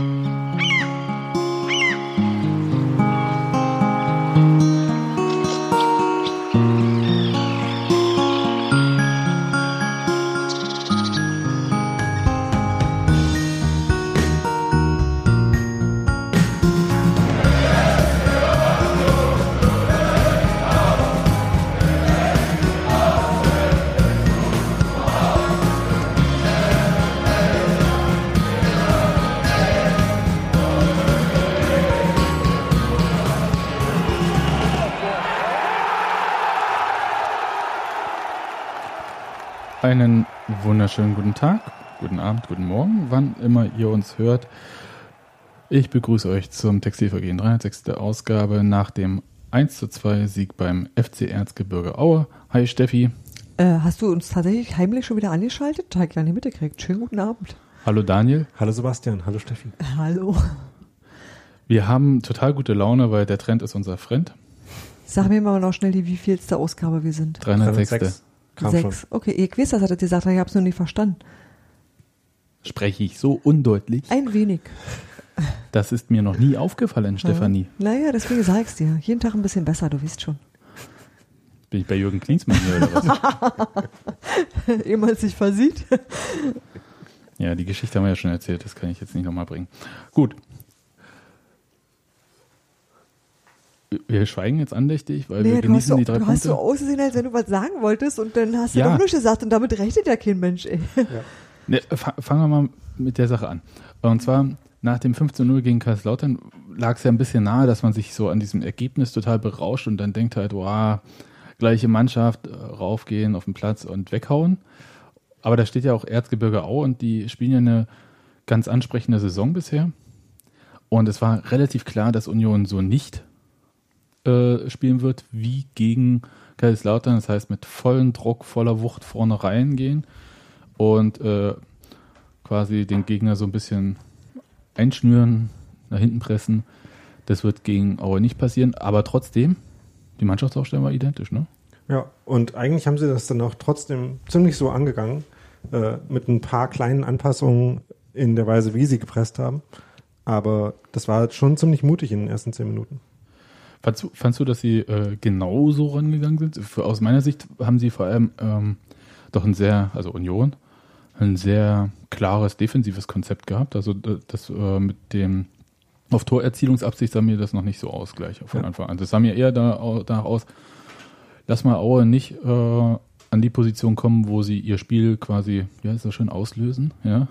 Mm-hmm. Einen wunderschönen guten Tag, guten Abend, guten Morgen, wann immer ihr uns hört. Ich begrüße euch zum Textilvergehen 306. Ausgabe nach dem 1 zu 2 Sieg beim FC Erzgebirge Aue. Hi Steffi. Äh, hast du uns tatsächlich heimlich schon wieder angeschaltet? Habe ich gar nicht mitgekriegt. Schönen guten Abend. Hallo Daniel. Hallo Sebastian, hallo Steffi. Hallo. Wir haben total gute Laune, weil der Trend ist unser Friend. Sag mir mal noch schnell, die wievielste Ausgabe wir sind. 306. 306. Kam Sechs. Okay, ich weiß, das hat er gesagt, ich habe es nur nicht verstanden. Spreche ich so undeutlich? Ein wenig. Das ist mir noch nie aufgefallen, Stefanie. Naja, deswegen sag ich's dir. Jeden Tag ein bisschen besser, du weißt schon. Bin ich bei Jürgen Klinsmann hier oder was? Ehe man sich versieht. Ja, die Geschichte haben wir ja schon erzählt, das kann ich jetzt nicht nochmal bringen. Gut. Wir schweigen jetzt andächtig, weil wir Nee, du hast, genießen die drei du hast so Punkte. ausgesehen, als wenn du was sagen wolltest und dann hast du Ja. doch nichts gesagt und damit rechnet ja kein Mensch, ey. Ne, fa- fangen wir mal mit der Sache an. Und zwar nach dem 15-0 gegen Kaiserslautern lag es ja ein bisschen nahe, dass man sich so an diesem Ergebnis total berauscht und dann denkt halt, wow, gleiche Mannschaft, äh, raufgehen auf den Platz und weghauen. Aber da steht ja auch Erzgebirge Au und die spielen ja eine ganz ansprechende Saison bisher. Und es war relativ klar, dass Union so nicht äh, spielen wird wie gegen Kaiserslautern. Das heißt, mit vollem Druck, voller Wucht vorne reingehen und äh, quasi den Gegner so ein bisschen einschnüren, nach hinten pressen. Das wird gegen Aue nicht passieren, aber trotzdem, die Mannschaftsaufstellung war identisch, ne? Ja, und eigentlich haben sie das dann auch trotzdem ziemlich so angegangen, äh, mit ein paar kleinen Anpassungen in der Weise, wie sie gepresst haben. Aber das war schon ziemlich mutig in den ersten zehn Minuten. Fandst du, fandst du dass sie äh, genau so rangegangen sind? Für, aus meiner Sicht haben sie vor allem ähm, doch ein sehr, also Union, ein sehr klares defensives Konzept gehabt. Also das äh, mit dem auf Torerzielungsabsicht sah mir das noch nicht so aus gleich von. Anfang an. Das sah mir eher da, danach aus, lass mal Aue nicht äh, an die Position kommen, wo sie ihr Spiel quasi, ja, ist das schön auslösen, ja,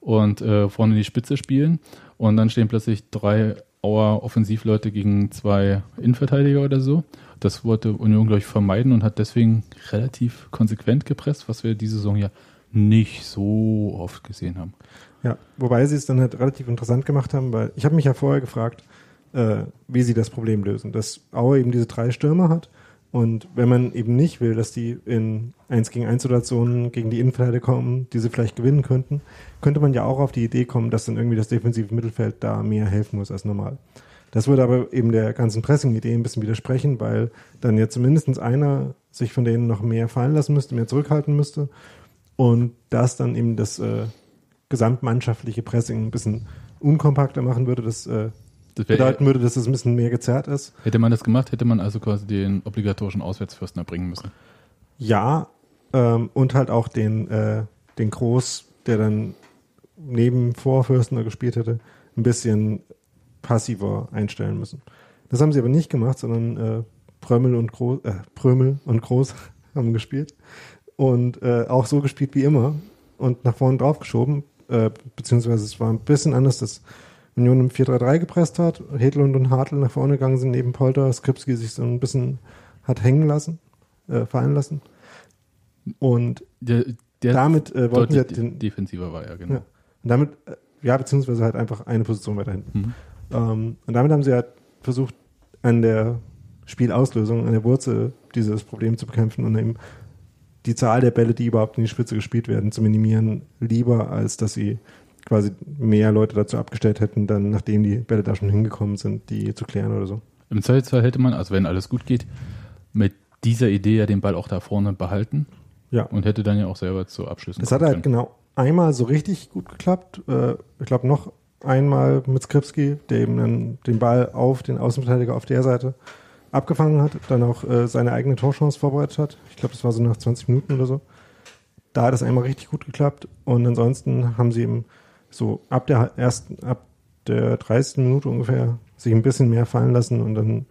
und äh, vorne die Spitze spielen. Und dann stehen plötzlich drei Auer Offensivleute gegen zwei Innenverteidiger oder so. Das wollte Union, glaube ich, vermeiden und hat deswegen relativ konsequent gepresst, was wir diese Saison ja nicht so oft gesehen haben. Ja, wobei sie es dann halt relativ interessant gemacht haben, weil ich habe mich ja vorher gefragt, äh, wie sie das Problem lösen. Dass Aue eben diese drei Stürmer hat und wenn man eben nicht will, dass die in 1 gegen 1 Situationen gegen die Innenverteidiger kommen, die sie vielleicht gewinnen könnten, könnte man ja auch auf die Idee kommen, dass dann irgendwie das defensive Mittelfeld da mehr helfen muss als normal. Das würde aber eben der ganzen Pressing-Idee ein bisschen widersprechen, weil dann ja zumindest einer sich von denen noch mehr fallen lassen müsste, mehr zurückhalten müsste und das dann eben das äh, gesamtmannschaftliche Pressing ein bisschen unkompakter machen würde, das äh, bedeuten würde, dass es ein bisschen mehr gezerrt ist. hätte man das gemacht, hätte man also quasi den obligatorischen Auswärtsfürsten erbringen müssen. Ja, ähm, und halt auch den, äh, den Groß, der dann neben Vorfürstner gespielt hätte, ein bisschen passiver einstellen müssen. Das haben sie aber nicht gemacht, sondern äh, Prömmel und Groß, äh, Prömel und Groß haben gespielt und äh, auch so gespielt wie immer und nach vorne drauf geschoben, äh, beziehungsweise es war ein bisschen anders, dass Union im 4-3-3 gepresst hat, Hedlund und Hartl nach vorne gegangen sind, neben Polter, Skripski sich so ein bisschen hat hängen lassen, äh, fallen lassen. Und Der, der damit äh, wollten sie den, defensiver war, ja, genau. ja. Und damit, äh, ja, beziehungsweise halt einfach eine Position weiter hinten. Mhm. Ähm, und damit haben sie halt versucht, an der Spielauslösung, an der Wurzel dieses Problems zu bekämpfen und eben die Zahl der Bälle, die überhaupt in die Spitze gespielt werden, zu minimieren, lieber als dass sie quasi mehr Leute dazu abgestellt hätten, dann nachdem die Bälle da schon hingekommen sind, die zu klären oder so. Im Zweifelsfall hätte man, also wenn alles gut geht, mit dieser Idee ja den Ball auch da vorne behalten Ja. und hätte dann ja auch selber zu Abschlüssen Das hat halt können. genau einmal so richtig gut geklappt. Äh, ich glaube noch einmal mit Skripski, der eben dann den Ball auf den Außenverteidiger auf der Seite abgefangen hat, dann auch äh, seine eigene Torchance vorbereitet hat. Ich glaube, das war so nach 20 Minuten oder so. Da hat es einmal richtig gut geklappt und ansonsten haben sie eben so ab der ersten, ab der 30. Minute ungefähr sich ein bisschen mehr fallen lassen und dann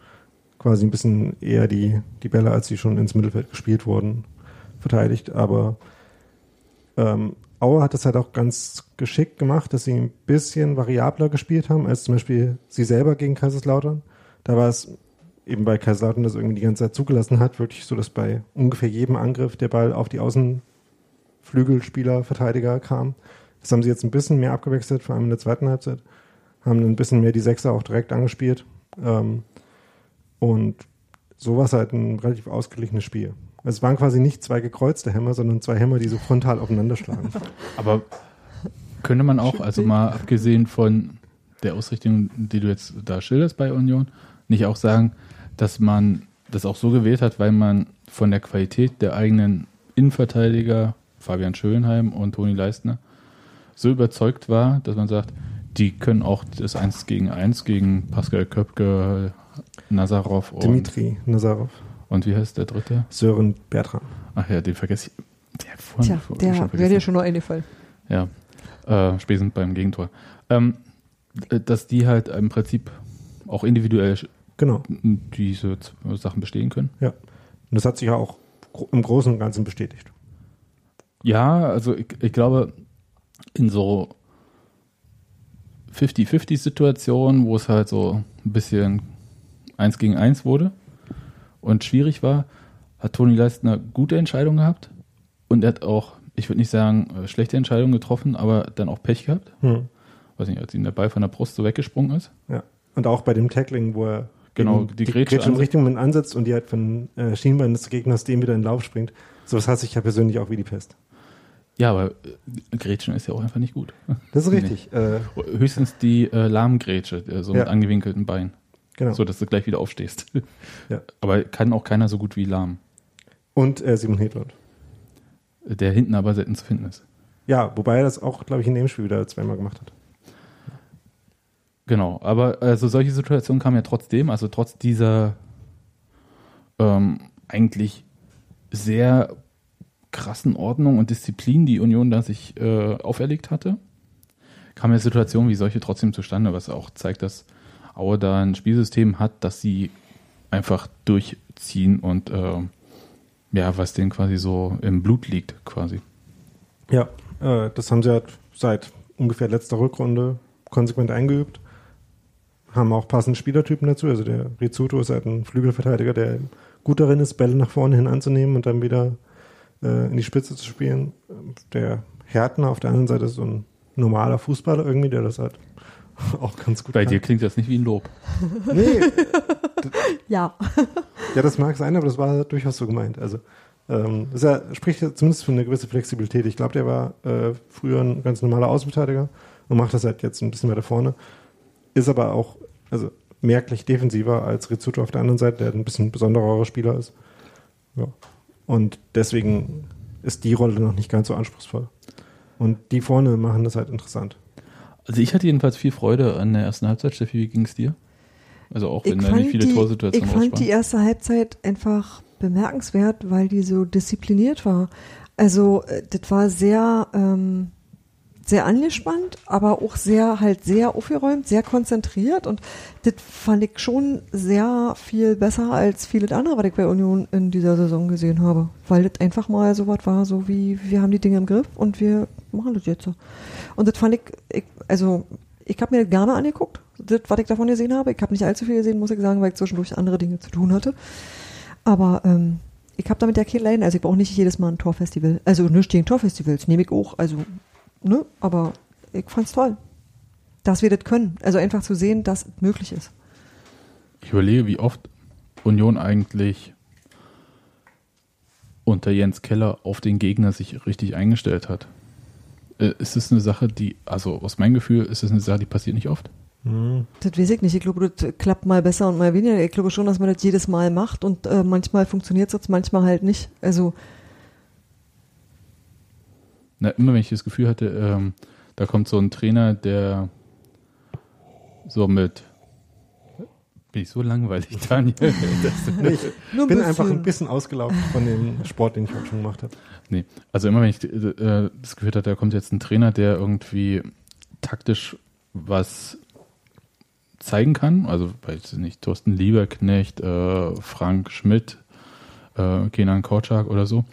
quasi ein bisschen eher die, die Bälle, als sie schon ins Mittelfeld gespielt wurden, verteidigt. Aber ähm, Auer hat das halt auch ganz geschickt gemacht, dass sie ein bisschen variabler gespielt haben, als zum Beispiel sie selber gegen Kaiserslautern. Da war es eben bei Kaiserslautern das irgendwie die ganze Zeit zugelassen hat, wirklich so, dass bei ungefähr jedem Angriff der Ball auf die Außenflügelspieler, Verteidiger kam. Das haben sie jetzt ein bisschen mehr abgewechselt, vor allem in der zweiten Halbzeit. Haben ein bisschen mehr die Sechser auch direkt angespielt. Ähm, und so war es halt ein relativ ausgeglichenes Spiel. Es waren quasi nicht zwei gekreuzte Hämmer, sondern zwei Hämmer, die so frontal aufeinander schlagen. Aber könnte man auch, also mal abgesehen von der Ausrichtung, die du jetzt da schilderst bei Union, nicht auch sagen, dass man das auch so gewählt hat, weil man von der Qualität der eigenen Innenverteidiger, Fabian Schönheim und Toni Leistner, so überzeugt war, dass man sagt, die können auch das 1 gegen 1 gegen Pascal Köpke, Nazarov und, Dimitri Nazarov. und wie heißt der dritte? Sören Bertram. Ach ja, den vergesse ich. Der, vorhin, Tja, vorhin der schon wäre dir schon noch eingefallen. Ja, äh, spätestens beim Gegentor. Ähm, äh, dass die halt im Prinzip auch individuell Genau. diese Sachen bestehen können. Ja. Und das hat sich ja auch im Großen und Ganzen bestätigt. Ja, also ich, ich glaube, in so 50-50-Situationen, wo es halt so ein bisschen eins gegen eins wurde und schwierig war, hat Toni Leistner gute Entscheidungen gehabt und er hat auch, ich würde nicht sagen, äh, schlechte Entscheidungen getroffen, aber dann auch Pech gehabt. Hm. Weiß nicht, als ihm der Ball von der Brust so weggesprungen ist. Ja. Und auch bei dem Tackling, wo er Genau, eben die Grätsche ansetzt. richtigen Moment ansetzt und die halt von äh, Schienbein des Gegners dem wieder in den Lauf springt. Sowas hasse ich ja persönlich auch wie die Pest. Ja, aber äh, Grätschen ist ja auch einfach nicht gut. Das ist Nee. richtig. Äh, Höchstens die äh, Lahmgrätsche, äh, so mit Ja. angewinkelten Beinen. genau. So, dass du gleich wieder aufstehst. Ja. Aber kann auch keiner so gut wie Lahm. Und äh, Simon Hedlund. Der hinten aber selten zu finden ist. Ja, wobei er das auch, glaube ich, in dem Spiel wieder zweimal gemacht hat. Genau, aber also solche Situationen kamen ja trotzdem, also trotz dieser ähm, eigentlich sehr krassen Ordnung und Disziplin, die Union da sich äh, auferlegt hatte, kamen ja Situationen wie solche trotzdem zustande, was auch zeigt, dass Aue da ein Spielsystem hat, dass sie einfach durchziehen und äh, ja, was denen quasi so im Blut liegt, quasi. Ja, äh, das haben sie halt seit ungefähr letzter Rückrunde konsequent eingeübt. Haben auch passende Spielertypen dazu. Also der Rizzuto ist halt ein Flügelverteidiger, der gut darin ist, Bälle nach vorne hin anzunehmen und dann wieder äh, in die Spitze zu spielen. Der Härtner auf der anderen Seite ist so ein normaler Fußballer irgendwie, der das halt auch ganz gut Bei kann. dir klingt das nicht wie ein Lob. Nee, Ja. Ja, das mag sein, aber das war durchaus so gemeint. Also, ähm, das ja, spricht ja zumindest für eine gewisse Flexibilität. Ich glaube, der war äh, früher ein ganz normaler Außenverteidiger und macht das halt jetzt ein bisschen weiter vorne. Ist aber auch also merklich defensiver als Rizzuto auf der anderen Seite, der ein bisschen besonderer Spieler ist. Ja. Und deswegen ist die Rolle noch nicht ganz so anspruchsvoll. Und die vorne machen das halt interessant. Also ich hatte jedenfalls viel Freude an der ersten Halbzeit. Steffi, wie ging es dir? Also auch wenn da nicht viele die, Torsituationen ich fand die raussprangen. erste Halbzeit einfach bemerkenswert, weil die so diszipliniert war. Also äh, das war sehr, ähm, sehr angespannt, aber auch sehr halt sehr aufgeräumt, sehr konzentriert und das fand ich schon sehr viel besser als vieles andere, was ich bei Union in dieser Saison gesehen habe, weil das einfach mal so was war, so wie wir haben die Dinge im Griff und wir machen das jetzt so. Und das fand ich, ich also ich habe mir das gerne angeguckt, das, was ich davon gesehen habe. Ich habe nicht allzu viel gesehen, muss ich sagen, weil ich zwischendurch andere Dinge zu tun hatte. Aber ähm, ich habe damit ja kein Leiden. Also ich brauche nicht jedes Mal ein Torfestival. Also nicht gegen Torfestivals, nehme ich auch. Also, ne? Aber ich fand's toll, dass wir das können. Also einfach zu sehen, dass es möglich ist. Ich überlege, wie oft Union eigentlich unter Jens Keller auf den Gegner sich richtig eingestellt hat. Äh, Ist es eine Sache, die, also aus meinem Gefühl, ist es eine Sache, die passiert nicht oft? Das weiß ich nicht. Ich glaube, das klappt mal besser und mal weniger. Ich glaube schon, dass man das jedes Mal macht und äh, manchmal funktioniert es, manchmal halt nicht. Also Na, immer wenn ich das Gefühl hatte, ähm, da kommt so ein Trainer, der So mit. Bin ich so langweilig, Daniel? Ich bin bisschen. einfach ein bisschen ausgelaugt von dem Sport, den ich heute schon gemacht habe. Nee, also immer wenn ich äh, das Gefühl hatte, da kommt jetzt ein Trainer, der irgendwie taktisch was zeigen kann, also weiß ich nicht, Thorsten Lieberknecht, äh, Frank Schmidt, äh, Kenan Korczak oder so,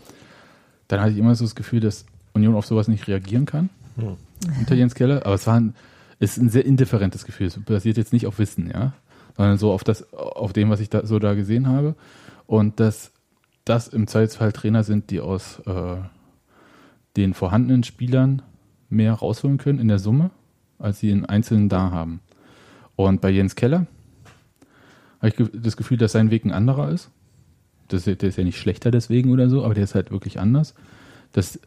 dann hatte ich immer so das Gefühl, dass Union auf sowas nicht reagieren kann Hm. unter Jens Keller, aber es war ein, ist ein sehr indifferentes Gefühl. Es basiert jetzt nicht auf Wissen, ja, sondern so auf das, auf dem, was ich da so da gesehen habe. Und dass das im Zweifelsfall Trainer sind, die aus äh, den vorhandenen Spielern mehr rausholen können in der Summe, als sie in Einzelnen da haben. Und bei Jens Keller habe ich das Gefühl, dass sein Weg ein anderer ist. Das, der ist ja nicht schlechter deswegen oder so, aber der ist halt wirklich anders. Das,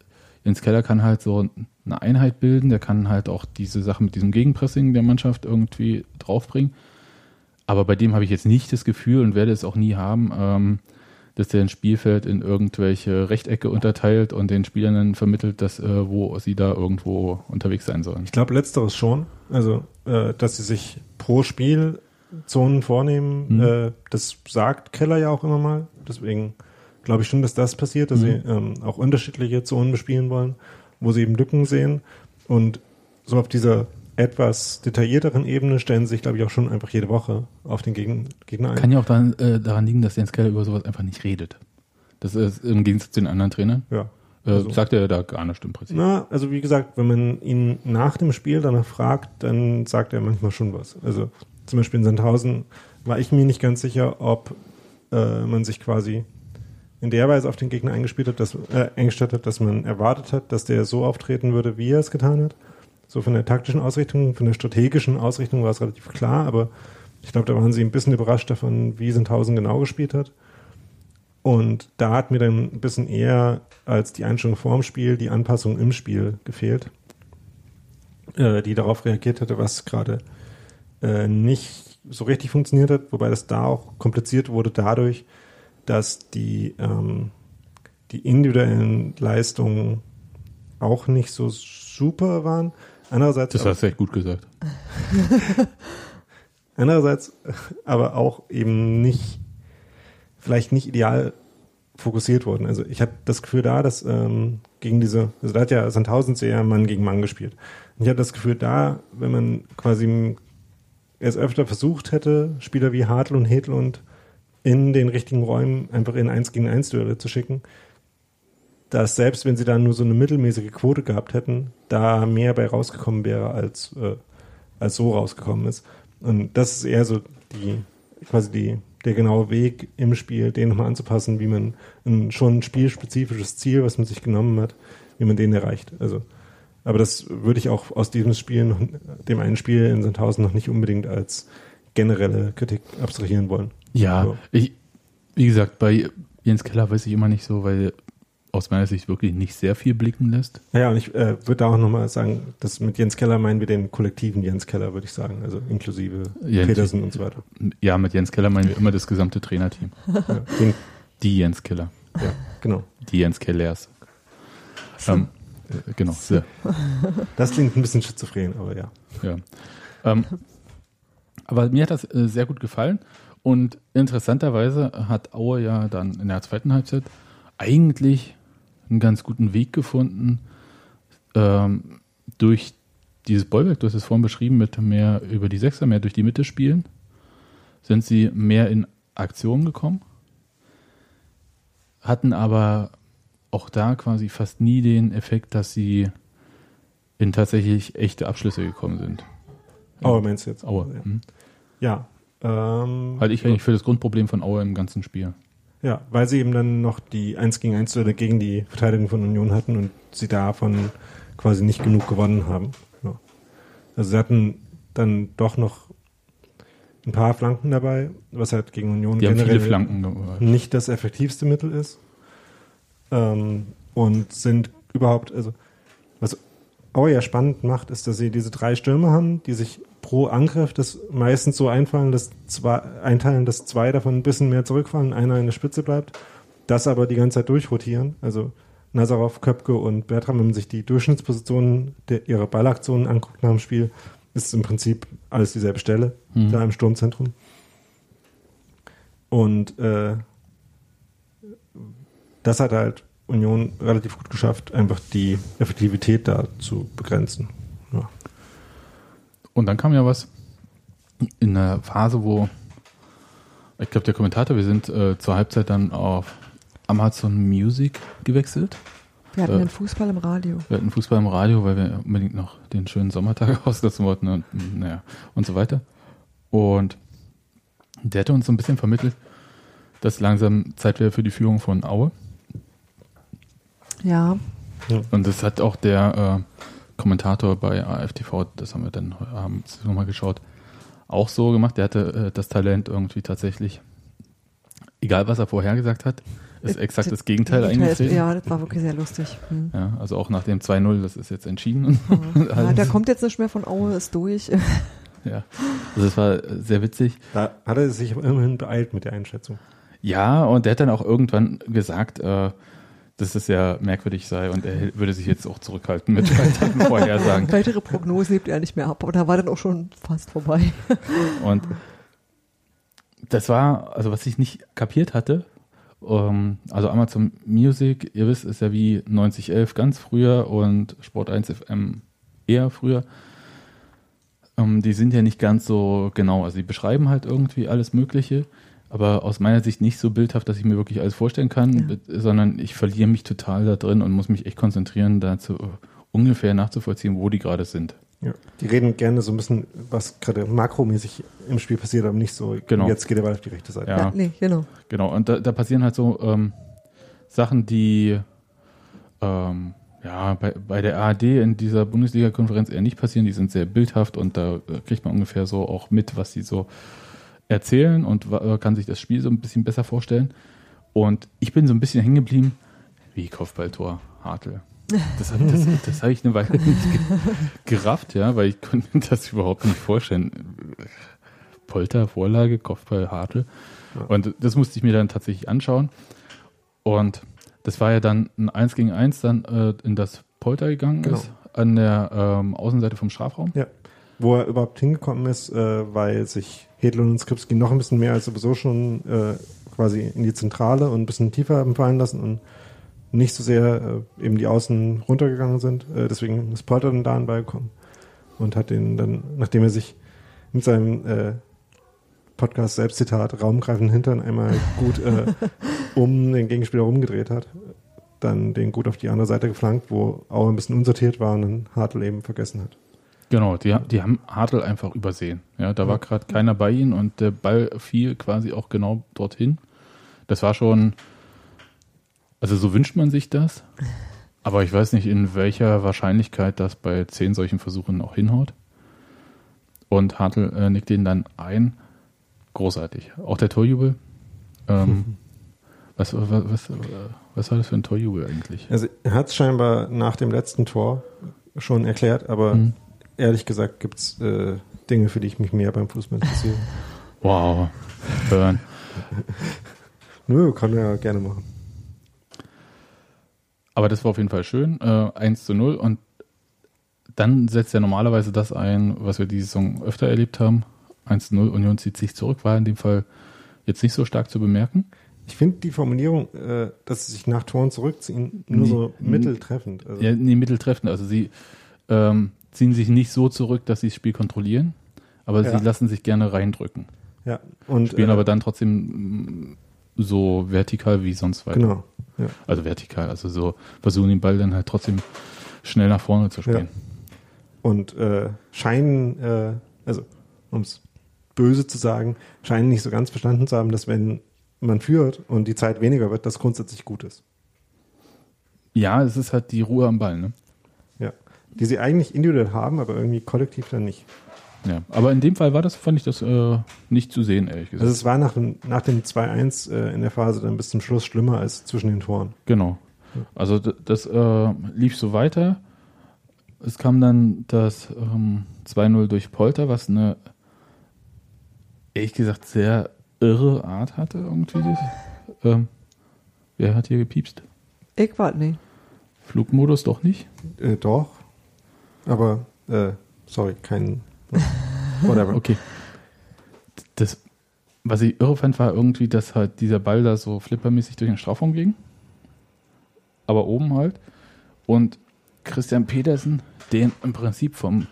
Jens Keller kann halt so eine Einheit bilden, der kann halt auch diese Sache mit diesem Gegenpressing der Mannschaft irgendwie draufbringen. Aber bei dem habe ich jetzt nicht das Gefühl und werde es auch nie haben, ähm, dass der ein Spielfeld in irgendwelche Rechtecke unterteilt und den Spielern dann vermittelt, dass, äh, wo sie da irgendwo unterwegs sein sollen. Ich glaube, letzteres schon. Also, äh, dass sie sich pro Spiel Zonen vornehmen, äh, das sagt Keller ja auch immer mal. Deswegen glaube ich schon, dass das passiert, dass Mhm. sie ähm, auch unterschiedliche Zonen bespielen wollen, wo sie eben Lücken sehen. Und so auf dieser etwas detaillierteren Ebene stellen sie sich, glaube ich, auch schon einfach jede Woche auf den Gegen Gegner ein. Kann ja auch daran, äh, daran liegen, dass Jens Keller über sowas einfach nicht redet. Das ist im Gegensatz zu den anderen Trainern. ja. Äh, Also- sagt er da gar nicht im Prinzip. Na, also wie gesagt, wenn man ihn nach dem Spiel danach fragt, dann sagt er manchmal schon was. Also zum Beispiel in Sandhausen war ich mir nicht ganz sicher, ob äh, man sich quasi in der Weise auf den Gegner eingespielt hat, dass, äh, eingestellt hat, dass man erwartet hat, dass der so auftreten würde, wie er es getan hat. So von der taktischen Ausrichtung, von der strategischen Ausrichtung war es relativ klar, aber ich glaube, da waren sie ein bisschen überrascht davon, wie Sandhausen genau gespielt hat. Und da hat mir dann ein bisschen eher als die Einstellung vorm Spiel die Anpassung im Spiel gefehlt, äh, die darauf reagiert hätte, was gerade äh, nicht so richtig funktioniert hat, wobei das da auch kompliziert wurde dadurch, dass die, ähm, die individuellen Leistungen auch nicht so super waren. Andererseits Das hast du echt gut gesagt. Andererseits aber auch eben nicht, vielleicht nicht ideal fokussiert wurden. Also ich habe das Gefühl da, dass ähm, gegen diese, also da hat ja Sandhausen sehr Mann gegen Mann gespielt. Und ich habe das Gefühl da, wenn man quasi es öfter versucht hätte, Spieler wie Hartl und Hedlund in den richtigen Räumen einfach in 1 gegen 1 Duelle zu schicken, dass selbst wenn sie da nur so eine mittelmäßige Quote gehabt hätten, da mehr bei rausgekommen wäre, als, äh, als so rausgekommen ist. Und das ist eher so die, quasi die, der genaue Weg im Spiel, den nochmal anzupassen, wie man ein schon spielspezifisches Ziel, was man sich genommen hat, wie man den erreicht. Also, aber das würde ich auch aus diesem Spiel, noch, dem einen Spiel in Sandhausen noch nicht unbedingt als generelle Kritik abstrahieren wollen. Ja, So. ich, wie gesagt, bei Jens Keller weiß ich immer nicht so, weil aus meiner Sicht wirklich nicht sehr viel blicken lässt. Ja, und ich äh, würde da auch nochmal sagen, dass mit Jens Keller meinen wir den kollektiven Jens Keller, würde ich sagen, also inklusive Ja, Petersen und so weiter. Ja, mit Jens Keller meinen wir immer das gesamte Trainerteam. Ja, den, Die Jens Keller. ja genau. Die Jens Kellers. Ähm, äh, genau. Das klingt ein bisschen schizophren, aber ja. ja. Ähm, aber mir hat das äh, sehr gut gefallen. Und interessanterweise hat Aue ja dann in der zweiten Halbzeit eigentlich einen ganz guten Weg gefunden, ähm, durch dieses Bollwerk, du hast es vorhin beschrieben, mit mehr über die Sechser, mehr durch die Mitte spielen, sind sie mehr in Aktion gekommen, hatten aber auch da quasi fast nie den Effekt, dass sie in tatsächlich echte Abschlüsse gekommen sind. Aue meinst du jetzt? Aue. Ja. Ja. Ähm, Halte ich eigentlich für das Grundproblem von Aue im ganzen Spiel. Ja, weil sie eben dann noch die 1 gegen 1 Duelle gegen die Verteidigung von Union hatten und sie davon quasi nicht genug gewonnen haben. Ja. Also sie hatten dann doch noch ein paar Flanken dabei, was halt gegen Union Die generell nicht das effektivste Mittel ist. Ähm, und sind überhaupt, also was Aue ja spannend macht, ist, dass sie diese drei Stürme haben, die sich pro Angriff das meistens so einfallen, dass zwei, einteilen, dass zwei davon ein bisschen mehr zurückfallen, einer in der Spitze bleibt, das aber die ganze Zeit durchrotieren. Also Nazarov, Köpke und Bertram, wenn man sich die Durchschnittspositionen der, ihrer Ballaktionen anguckt nach dem Spiel, ist es im Prinzip alles dieselbe Stelle, Mhm. da im Sturmzentrum. Und äh, das hat halt Union relativ gut geschafft, einfach die Effektivität da zu begrenzen. Ja. Und dann kam ja was in einer Phase, wo ich glaube, der Kommentator, wir sind äh, zur Halbzeit dann auf Amazon Music gewechselt. Wir hatten Äh. den Fußball im Radio. Wir hatten Fußball im Radio, weil wir unbedingt noch den schönen Sommertag auslassen wollten und naja und so weiter. Und der hatte uns so ein bisschen vermittelt, dass langsam Zeit wäre für die Führung von Aue. Ja, Und das hat auch der äh, Kommentator bei AFTV, das haben wir dann abends nochmal geschaut, auch so gemacht. Der hatte äh, das Talent irgendwie tatsächlich, egal was er vorher gesagt hat, ist Äh, exakt das Gegenteil eingetreten. Ja, das war wirklich sehr lustig. Hm. Ja, also auch nach dem 2-0, das ist jetzt entschieden. Ja, Alles. der kommt jetzt nicht mehr von Aue, ist durch. Ja, also es war sehr witzig. Da hat er sich immerhin beeilt mit der Einschätzung. Ja, und der hat dann auch irgendwann gesagt, äh, dass es ja merkwürdig sei und er würde sich jetzt auch zurückhalten mit weiteren Vorhersagen. Weitere Prognosen hebt er nicht mehr ab, aber da war dann auch schon fast vorbei. Und das war, also was ich nicht kapiert hatte, ähm, also Amazon Music, ihr wisst, ist ja wie 9011 ganz früher und Sport 1 FM eher früher. Ähm, die sind ja nicht ganz so genau, also die beschreiben halt irgendwie alles Mögliche, aber aus meiner Sicht nicht so bildhaft, dass ich mir wirklich alles vorstellen kann, Ja. sondern ich verliere mich total da drin und muss mich echt konzentrieren, dazu ungefähr nachzuvollziehen, wo die gerade sind. Ja. Die reden gerne so ein bisschen, was gerade makromäßig im Spiel passiert, aber nicht so, Genau. jetzt geht er mal auf die rechte Seite. Ja. nee, genau. Genau, und da, da passieren halt so ähm, Sachen, die ähm, ja bei, bei der ARD in dieser Bundesliga-Konferenz eher nicht passieren. Die sind sehr bildhaft und da äh, kriegt man ungefähr so auch mit, was sie so erzählen und kann sich das Spiel so ein bisschen besser vorstellen. Und ich bin so ein bisschen hängen geblieben, wie Kopfballtor, Hartl. Das, das, das habe ich eine Weile nicht ge gerafft, ja, weil ich konnte mir das überhaupt nicht vorstellen. Polter, Vorlage, Kopfball, Hartl. Und das musste ich mir dann tatsächlich anschauen. Und das war ja dann ein 1 gegen 1 dann äh, in das Polter gegangen Genau. ist, an der ähm, Außenseite vom Strafraum. Ja. Wo er überhaupt hingekommen ist, äh, weil sich Hedlund und Skripski noch ein bisschen mehr als sowieso schon äh, quasi in die Zentrale und ein bisschen tiefer haben fallen lassen und nicht so sehr äh, eben die Außen runtergegangen sind. Äh, deswegen ist Polter dann da an den Ball gekommen und hat den dann, nachdem er sich mit seinem äh, Podcast Selbstzitat raumgreifenden Hintern einmal gut äh, um den Gegenspieler rumgedreht hat, dann den gut auf die andere Seite geflankt, wo Aue ein bisschen unsortiert war und dann Hartl eben vergessen hat. Genau, die, die haben Hartl einfach übersehen. Ja, da war gerade keiner bei ihnen und der Ball fiel quasi auch genau dorthin. Das war schon, also so wünscht man sich das, aber ich weiß nicht, in welcher Wahrscheinlichkeit das bei zehn solchen Versuchen auch hinhaut. Und Hartl äh, nickt ihn dann ein. Großartig. Auch der Torjubel. Ähm, was, was, was, äh, was war das für ein Torjubel eigentlich? Also er hat es scheinbar nach dem letzten Tor schon erklärt, aber Mhm. Ehrlich gesagt gibt es äh, Dinge, für die ich mich mehr beim Fußball interessiere. Wow. Burn. Nö, kann er ja gerne machen. Aber das war auf jeden Fall schön. Äh, 1 zu 0 und dann setzt ja normalerweise das ein, was wir diese Saison öfter erlebt haben. 1 zu 0, Union zieht sich zurück, war in dem Fall jetzt nicht so stark zu bemerken. Ich finde die Formulierung, äh, dass sie sich nach Toren zurückziehen, nur Nee. so mitteltreffend. Also, Ja, nee, mitteltreffend. Also sie ähm, ziehen sich nicht so zurück, dass sie das Spiel kontrollieren, aber Ja. sie lassen sich gerne reindrücken. ja. Und, Spielen äh, aber dann trotzdem mm, so vertikal wie sonst weiter. Genau. Ja. Also vertikal, also so versuchen den Ball dann halt trotzdem schnell nach vorne zu spielen. Und äh, scheinen, äh, also um es böse zu sagen, scheinen nicht so ganz verstanden zu haben, dass wenn man führt und die Zeit weniger wird, das grundsätzlich gut ist. Ja, es ist halt die Ruhe am Ball, ne? Die sie eigentlich individuell haben, aber irgendwie kollektiv dann nicht. Ja, aber in dem Fall war das, fand ich das äh, nicht zu sehen, ehrlich gesagt. Also es war nach dem, nach dem 2-1 äh, in der Phase dann bis zum Schluss schlimmer als zwischen den Toren. genau. Also das äh, lief so weiter. Es kam dann das ähm, 2-0 durch Polter, was eine ehrlich gesagt sehr irre Art hatte irgendwie. Ähm, wer hat hier gepiepst? Ich warte nicht. Flugmodus doch nicht? Äh, doch. Aber, äh, sorry, kein. whatever. Okay. Das, was ich irre fand, war irgendwie, dass halt dieser Ball da so flippermäßig durch den Strafraum ging. Aber oben halt. Und Christian Petersen, den im Prinzip vom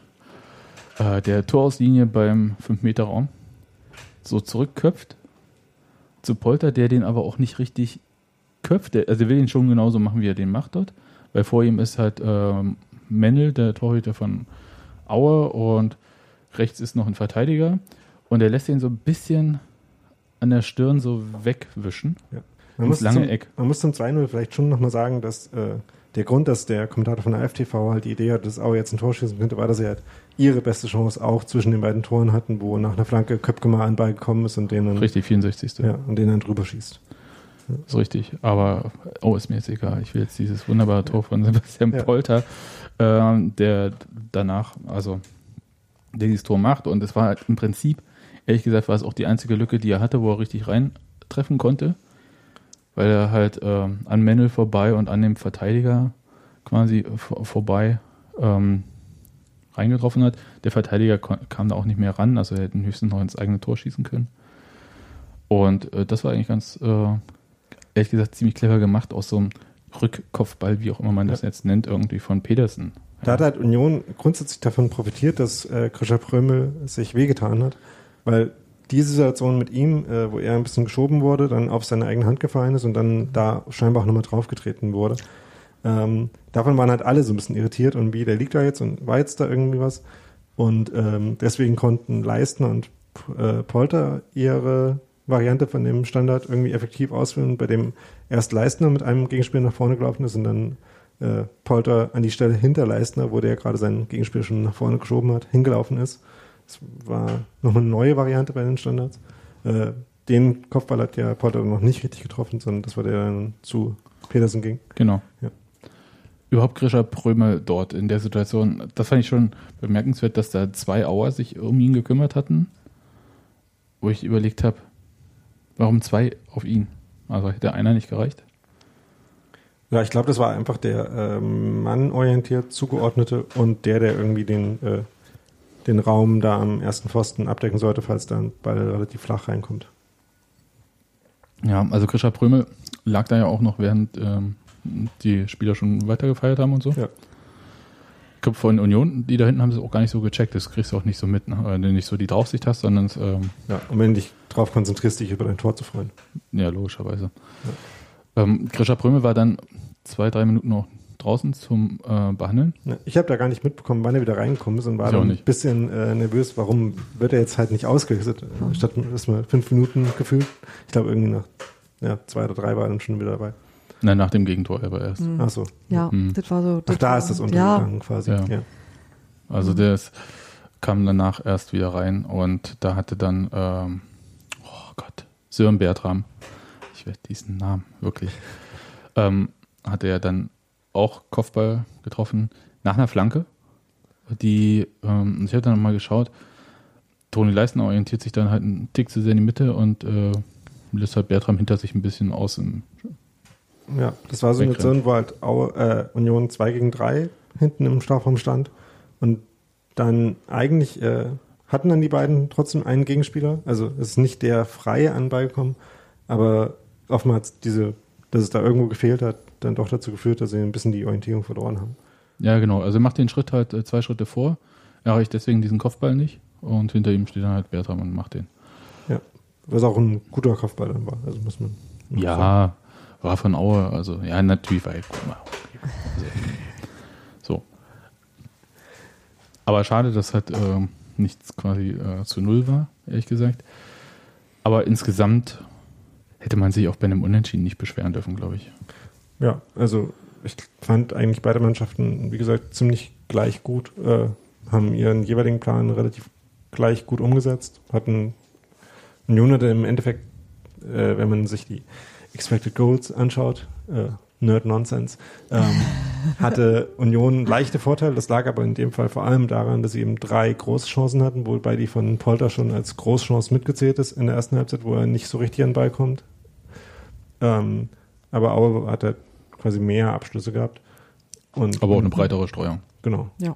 äh, der Torauslinie beim 5-Meter-Raum so zurückköpft zu Polter, der den aber auch nicht richtig köpft. Also er will ihn schon genauso machen, wie er den macht dort. Weil vor ihm ist halt ähm, Mendel, der Torhüter von Aue und rechts ist noch ein Verteidiger. Und er lässt ihn so ein bisschen an der Stirn so wegwischen. Ja. Man, muss lange zum, Eck. man muss zum 2-0 vielleicht schon nochmal sagen, dass äh, der Grund, dass der Kommentator von der FTV halt die Idee hat, dass Aue jetzt ein Tor schießen könnte, war, dass sie halt ihre beste Chance auch zwischen den beiden Toren hatten, wo nach einer Flanke Köpke mal an den Ball gekommen ist und den dann, Richtig, 64. ja, und den dann drüber schießt. Ist richtig. Aber, oh, ist mir jetzt egal. Ich will jetzt dieses wunderbare Tor von Sebastian Ja. Polter, ähm, der danach, also, der dieses Tor macht. Und es war halt im Prinzip, ehrlich gesagt, war es auch die einzige Lücke, die er hatte, wo er richtig reintreffen konnte. Weil er halt ähm, an Mendel vorbei und an dem Verteidiger quasi vor, vorbei ähm, reingetroffen hat. Der Verteidiger kam da auch nicht mehr ran, also er hätte höchstens noch ins eigene Tor schießen können. Und äh, das war eigentlich ganz, äh, ehrlich gesagt, ziemlich clever gemacht aus so einem Rückkopfball, wie auch immer man das jetzt nennt, irgendwie von Pedersen. Da hat halt Union grundsätzlich davon profitiert, dass äh, Krischer Prömel sich wehgetan hat, weil diese Situation mit ihm, äh, wo er ein bisschen geschoben wurde, dann auf seine eigene Hand gefallen ist und dann da scheinbar auch nochmal draufgetreten wurde. Ähm, davon waren halt alle so ein bisschen irritiert und wie, der liegt da jetzt und war jetzt da irgendwie was. Und ähm, deswegen konnten Leistner und äh, Polter ihre Variante von dem Standard irgendwie effektiv ausführen, bei dem erst Leistner mit einem Gegenspieler nach vorne gelaufen ist und dann äh, Polter an die Stelle hinter Leistner, wo der gerade seinen Gegenspieler schon nach vorne geschoben hat, hingelaufen ist. Das war nochmal eine neue Variante bei den Standards. Äh, den Kopfball hat ja Polter noch nicht richtig getroffen, sondern das war der der dann zu Petersen ging. Genau. Ja. Überhaupt Grischer Prömel dort in der Situation, das fand ich schon bemerkenswert, dass da zwei Auer sich um ihn gekümmert hatten, wo ich überlegt habe, warum zwei auf ihn? Also hätte einer nicht gereicht? Ja, ich glaube, das war einfach der ähm, mannorientiert zugeordnete und der, der irgendwie den, äh, den Raum da am ersten Pfosten abdecken sollte, falls da ein Ball relativ flach reinkommt. Ja, also Grischer Prömel lag da ja auch noch, während ähm, die Spieler schon weitergefeiert haben und so. Ja. Ich glaube, von Union, die da hinten haben sie auch gar nicht so gecheckt. Das kriegst du auch nicht so mit, ne? weil du nicht so die Draufsicht hast, sondern es, ähm, Ja, und wenn du dich darauf konzentrierst, dich über dein Tor zu freuen. ja, logischerweise. Ähm, Grischer Prömel war dann zwei, drei Minuten noch draußen zum äh, Behandeln. Ja, ich habe da gar nicht mitbekommen, wann er wieder reingekommen ist und war ein bisschen äh, nervös, warum wird er jetzt halt nicht ausgewechselt, statt erstmal fünf Minuten gefühlt. Ich glaube, irgendwie nach ja, zwei oder drei war er dann schon wieder dabei. Nein, nach dem Gegentor aber erst. Mhm. Ach so. Ja, Mhm. das war so. Ach, da war, ist das Ja, untergegangen quasi. Ja. Ja. Also der ist, kam danach erst wieder rein und da hatte dann, ähm, oh Gott, Sören Bertram, ich werde diesen Namen wirklich, ähm, hatte er dann auch Kopfball getroffen nach einer Flanke. Die, ähm, ich habe dann nochmal geschaut, Toni Leistner orientiert sich dann halt einen Tick zu sehr in die Mitte und äh, lässt halt Bertram hinter sich ein bisschen aus. Im, Ja, das war so eine. Zone, wo halt äh, Union 2 gegen 3 hinten im Strafraum stand. Und dann eigentlich äh, hatten dann die beiden trotzdem einen Gegenspieler. Also es ist nicht der freie an den Ball gekommen, aber offenbar hat diese, dass es da irgendwo gefehlt hat, dann doch dazu geführt, dass sie ein bisschen die Orientierung verloren haben. ja, genau. Also er macht den Schritt halt äh, zwei Schritte vor, erreicht deswegen diesen Kopfball nicht und hinter ihm steht dann halt Bertram und macht den. Ja. Was auch ein guter Kopfball dann war. Also muss man. man sagen. War von Aue, also ja, natürlich war er guck mal. Also, so. Aber schade, dass halt ähm, nichts quasi äh, zu null war, ehrlich gesagt. Aber insgesamt hätte man sich auch bei einem Unentschieden nicht beschweren dürfen, glaube ich. Ja, also ich fand eigentlich beide Mannschaften, wie gesagt, ziemlich gleich gut, äh, haben ihren jeweiligen Plan relativ gleich gut umgesetzt, hatten Union hatte im Endeffekt, äh, wenn man sich die Expected Goals anschaut, äh, Nerd Nonsense, ähm, hatte Union leichte Vorteile. Das lag aber in dem Fall vor allem daran, dass sie eben drei Großchancen hatten, wobei die von Polter schon als Großchance mitgezählt ist in der ersten Halbzeit, wo er nicht so richtig an den Ball kommt. Ähm, aber Aue hat halt quasi mehr Abschlüsse gehabt. Und, Aber auch eine breitere Streuung. Genau. Ja.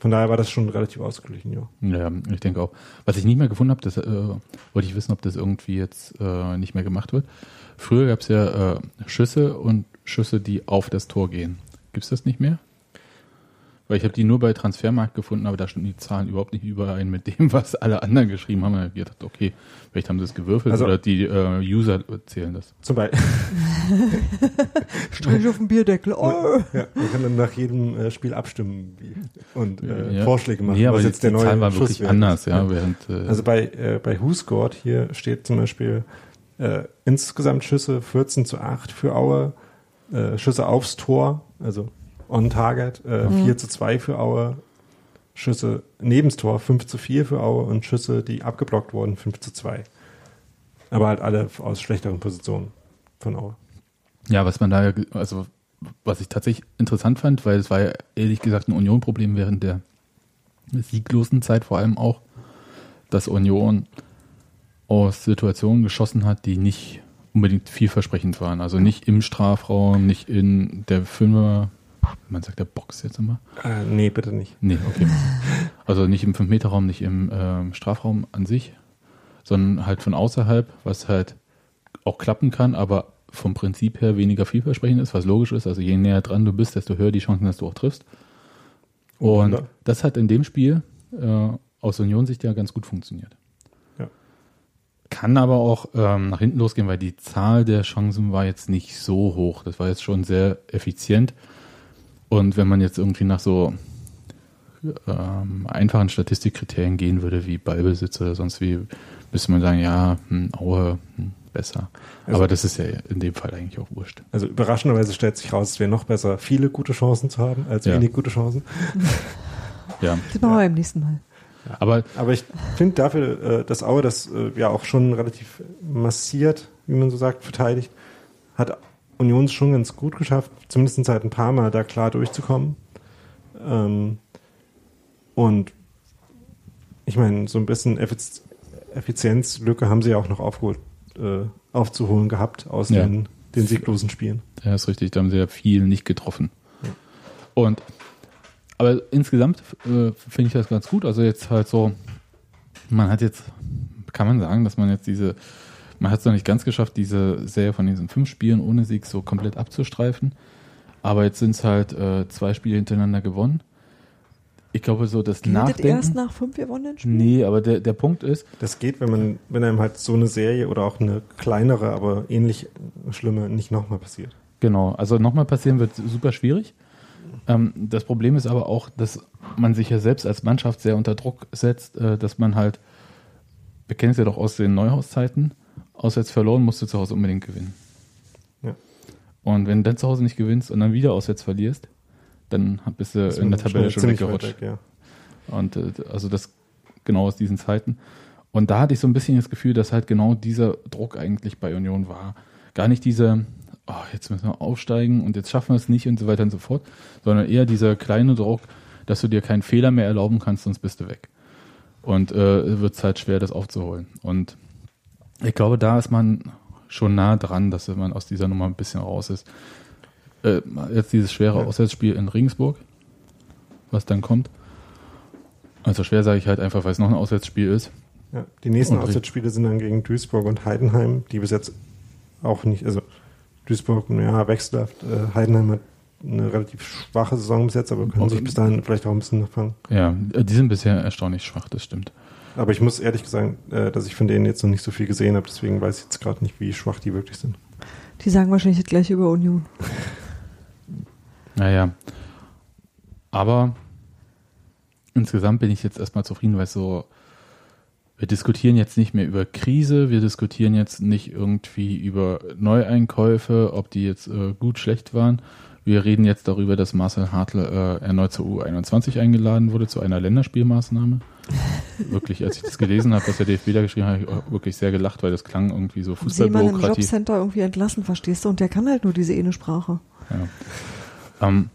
Von daher war das schon relativ ausgeglichen, ja. Ja, ich denke auch. Was ich nicht mehr gefunden habe, das äh, wollte ich wissen, ob das irgendwie jetzt äh, nicht mehr gemacht wird. Früher gab es ja äh, Schüsse und Schüsse, die auf das Tor gehen. Gibt es das nicht mehr? Weil ich habe die nur bei Transfermarkt gefunden, aber da standen die Zahlen überhaupt nicht überein mit dem, was alle anderen geschrieben haben. Da hab ich gedacht, okay, vielleicht haben sie es gewürfelt Also- oder die äh, User zählen das. Zum Beispiel, Strich auf den Bierdeckel. Oh. ja, man kann dann nach jedem äh, Spiel abstimmen und äh, Ja. Vorschläge machen, Nee, aber was die, jetzt der die neue Zahlen waren wirklich Schusswert anders, ist. ja. Während, äh, Also bei, äh, bei WhoScored hier steht zum Beispiel äh, insgesamt Schüsse 14 zu 8 für Aue, äh, Schüsse aufs Tor, also on target, äh, 4 zu 2 für Aue, Schüsse nebens Tor 5 zu 4 für Aue und Schüsse, die abgeblockt wurden, 5 zu 2. Aber halt alle aus schlechteren Positionen von Aue. Ja, was man da, also was ich tatsächlich interessant fand, weil es war ja ehrlich gesagt ein Union-Problem während der sieglosen Zeit vor allem auch, dass Union aus Situationen geschossen hat, die nicht unbedingt vielversprechend waren. Also nicht im Strafraum, nicht in der Fünfer, man sagt der Box jetzt immer. Äh, nee, bitte nicht. Nee, okay. Also nicht im 5-Meter-Raum, nicht im ähm, Strafraum an sich, sondern halt von außerhalb, was halt auch klappen kann, aber vom Prinzip her weniger vielversprechend ist, was logisch ist. Also je näher dran du bist, desto höher die Chancen, dass du auch triffst. Und Ja. das hat in dem Spiel äh, aus Union-Sicht ja ganz gut funktioniert. Ja. Kann aber auch ähm, nach hinten losgehen, weil die Zahl der Chancen war jetzt nicht so hoch. Das war jetzt schon sehr effizient. Und wenn man jetzt irgendwie nach so ähm, einfachen Statistikkriterien gehen würde, wie Ballbesitz oder sonst wie, müsste man sagen, ja, hm, Aue, hm, besser. Also- Aber das ist ja in dem Fall eigentlich auch wurscht. Also überraschenderweise stellt sich raus, es wäre noch besser, viele gute Chancen zu haben, als Ja. wenig gute Chancen. Ja, Das machen wir beim nächsten Mal. aber Aber ich finde dafür, äh, dass Aue das äh, ja auch schon relativ massiert, wie man so sagt, verteidigt, hat Union es schon ganz gut geschafft, zumindest halt ein paar Mal da klar durchzukommen. Ähm, und ich meine, so ein bisschen Effiz Effizienzlücke haben sie ja auch noch aufgeholt, äh, aufzuholen gehabt aus Ja. den, den sieglosen Spielen. Ja, ist richtig, da haben sie ja viel nicht getroffen. Und aber insgesamt äh, finde ich das ganz gut. Also jetzt halt so, man hat jetzt, kann man sagen, dass man jetzt diese, man hat es noch nicht ganz geschafft, diese Serie von diesen fünf Spielen ohne Sieg so komplett abzustreifen. Aber jetzt sind es halt äh, zwei Spiele hintereinander gewonnen. Ich glaube, so das Geht das erst Nachdenken. nach fünf gewonnenen Spielen? Nee, aber der, der Punkt ist, Das geht, wenn man, wenn einem halt so eine Serie oder auch eine kleinere, aber ähnlich schlimme nicht nochmal passiert. Genau, also nochmal passieren wird super schwierig. Ähm, das Problem ist aber auch, dass man sich ja selbst als Mannschaft sehr unter Druck setzt, äh, dass man halt, wir kennen es ja doch aus den Neuhauszeiten, auswärts verloren, musst du zu Hause unbedingt gewinnen. Ja. Und wenn du dann zu Hause nicht gewinnst und dann wieder auswärts verlierst, dann bist du in der Tabelle schon weggerutscht. weg, ja. Und äh, also das genau aus diesen Zeiten. Und da hatte ich so ein bisschen das Gefühl, dass halt genau dieser Druck eigentlich bei Union war. Gar nicht diese, oh, jetzt müssen wir aufsteigen und jetzt schaffen wir es nicht und so weiter und so fort, sondern eher dieser kleine Druck, dass du dir keinen Fehler mehr erlauben kannst, sonst bist du weg. Und äh, wird es halt schwer, das aufzuholen. Und ich glaube, da ist man schon nah dran, dass man aus dieser Nummer ein bisschen raus ist. Äh, jetzt dieses schwere. Auswärtsspiel in Regensburg, was dann kommt. Also schwer sage ich halt einfach, weil es noch ein Auswärtsspiel ist. Ja, die nächsten Und- Auswärtsspiele sind dann gegen Duisburg und Heidenheim, die bis jetzt auch nicht, also Duisburg, ja, wechselhaft. Äh, Heidenheim hat eine relativ schwache Saison bis jetzt, aber können sich bis dahin vielleicht auch ein bisschen nachfangen. Ja, die sind bisher erstaunlich schwach, das stimmt. Aber ich muss ehrlich sagen, äh, dass ich von denen jetzt noch nicht so viel gesehen habe, deswegen weiß ich jetzt gerade nicht, wie schwach die wirklich sind. Die sagen wahrscheinlich das gleiche über Union. Naja. Aber insgesamt bin ich jetzt erstmal zufrieden, weil es so, wir diskutieren jetzt nicht mehr über Krise, wir diskutieren jetzt nicht irgendwie über Neueinkäufe, ob die jetzt äh, gut, schlecht waren. Wir reden jetzt darüber, dass Marcel Hartl äh, erneut zur U21 eingeladen wurde, zu einer Länderspielmaßnahme. Wirklich, als ich das gelesen habe, was der DFB da geschrieben hat, habe ich auch wirklich sehr gelacht, weil das klang irgendwie so Seemann im Fußballbürokratie. Jobcenter irgendwie entlassen, verstehst du? Und der kann halt nur diese eine Sprache. Ja. Ähm,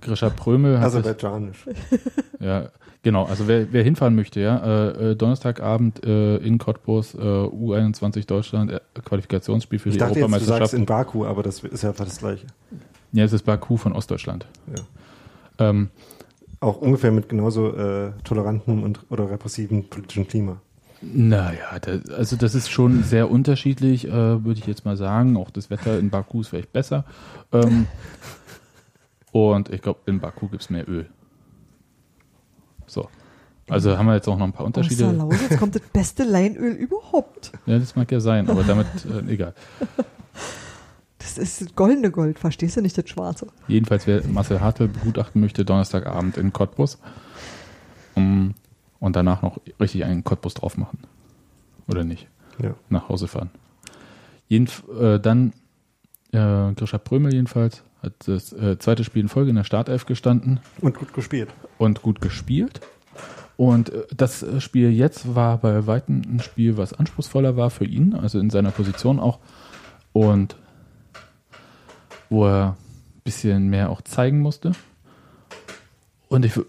Grisha Prömel hat sich, Aserbaidschanisch. ja, genau, also wer, wer hinfahren möchte, ja, äh, äh, Donnerstagabend äh, in Cottbus, äh, U21 Deutschland, äh, Qualifikationsspiel für Ich die dachte jetzt, du sagst Europameisterschaft. in Baku, aber das ist ja fast das Gleiche. ja, es ist Baku von Ostdeutschland. Ja. Ähm, auch ungefähr mit genauso äh, tolerantem und oder repressiven politischen Klima. Naja, das, also das ist schon sehr unterschiedlich, äh, würde ich jetzt mal sagen. Auch das Wetter in Baku ist vielleicht besser. Ähm, und ich glaube, in Baku gibt es mehr Öl. So. Also haben wir jetzt auch noch ein paar Unterschiede. Außer Lausitz jetzt kommt das beste Leinöl überhaupt. Ja, das mag ja sein, aber damit äh, egal. Das ist das goldene Gold, verstehst du nicht das schwarze? Jedenfalls, wer Marcel Hartl begutachten möchte, Donnerstagabend in Cottbus. Um, und danach noch richtig einen Cottbus drauf machen. Oder nicht? Ja. Nach Hause fahren. Jedenf äh, dann äh, Grisha Prömel jedenfalls hat das äh, zweite Spiel in Folge in der Startelf gestanden Und gut gespielt. und gut gespielt. Und äh, das Spiel jetzt war bei Weitem ein Spiel, was anspruchsvoller war für ihn, also in seiner Position auch. Und wo er ein bisschen mehr auch zeigen musste. Und ich wü-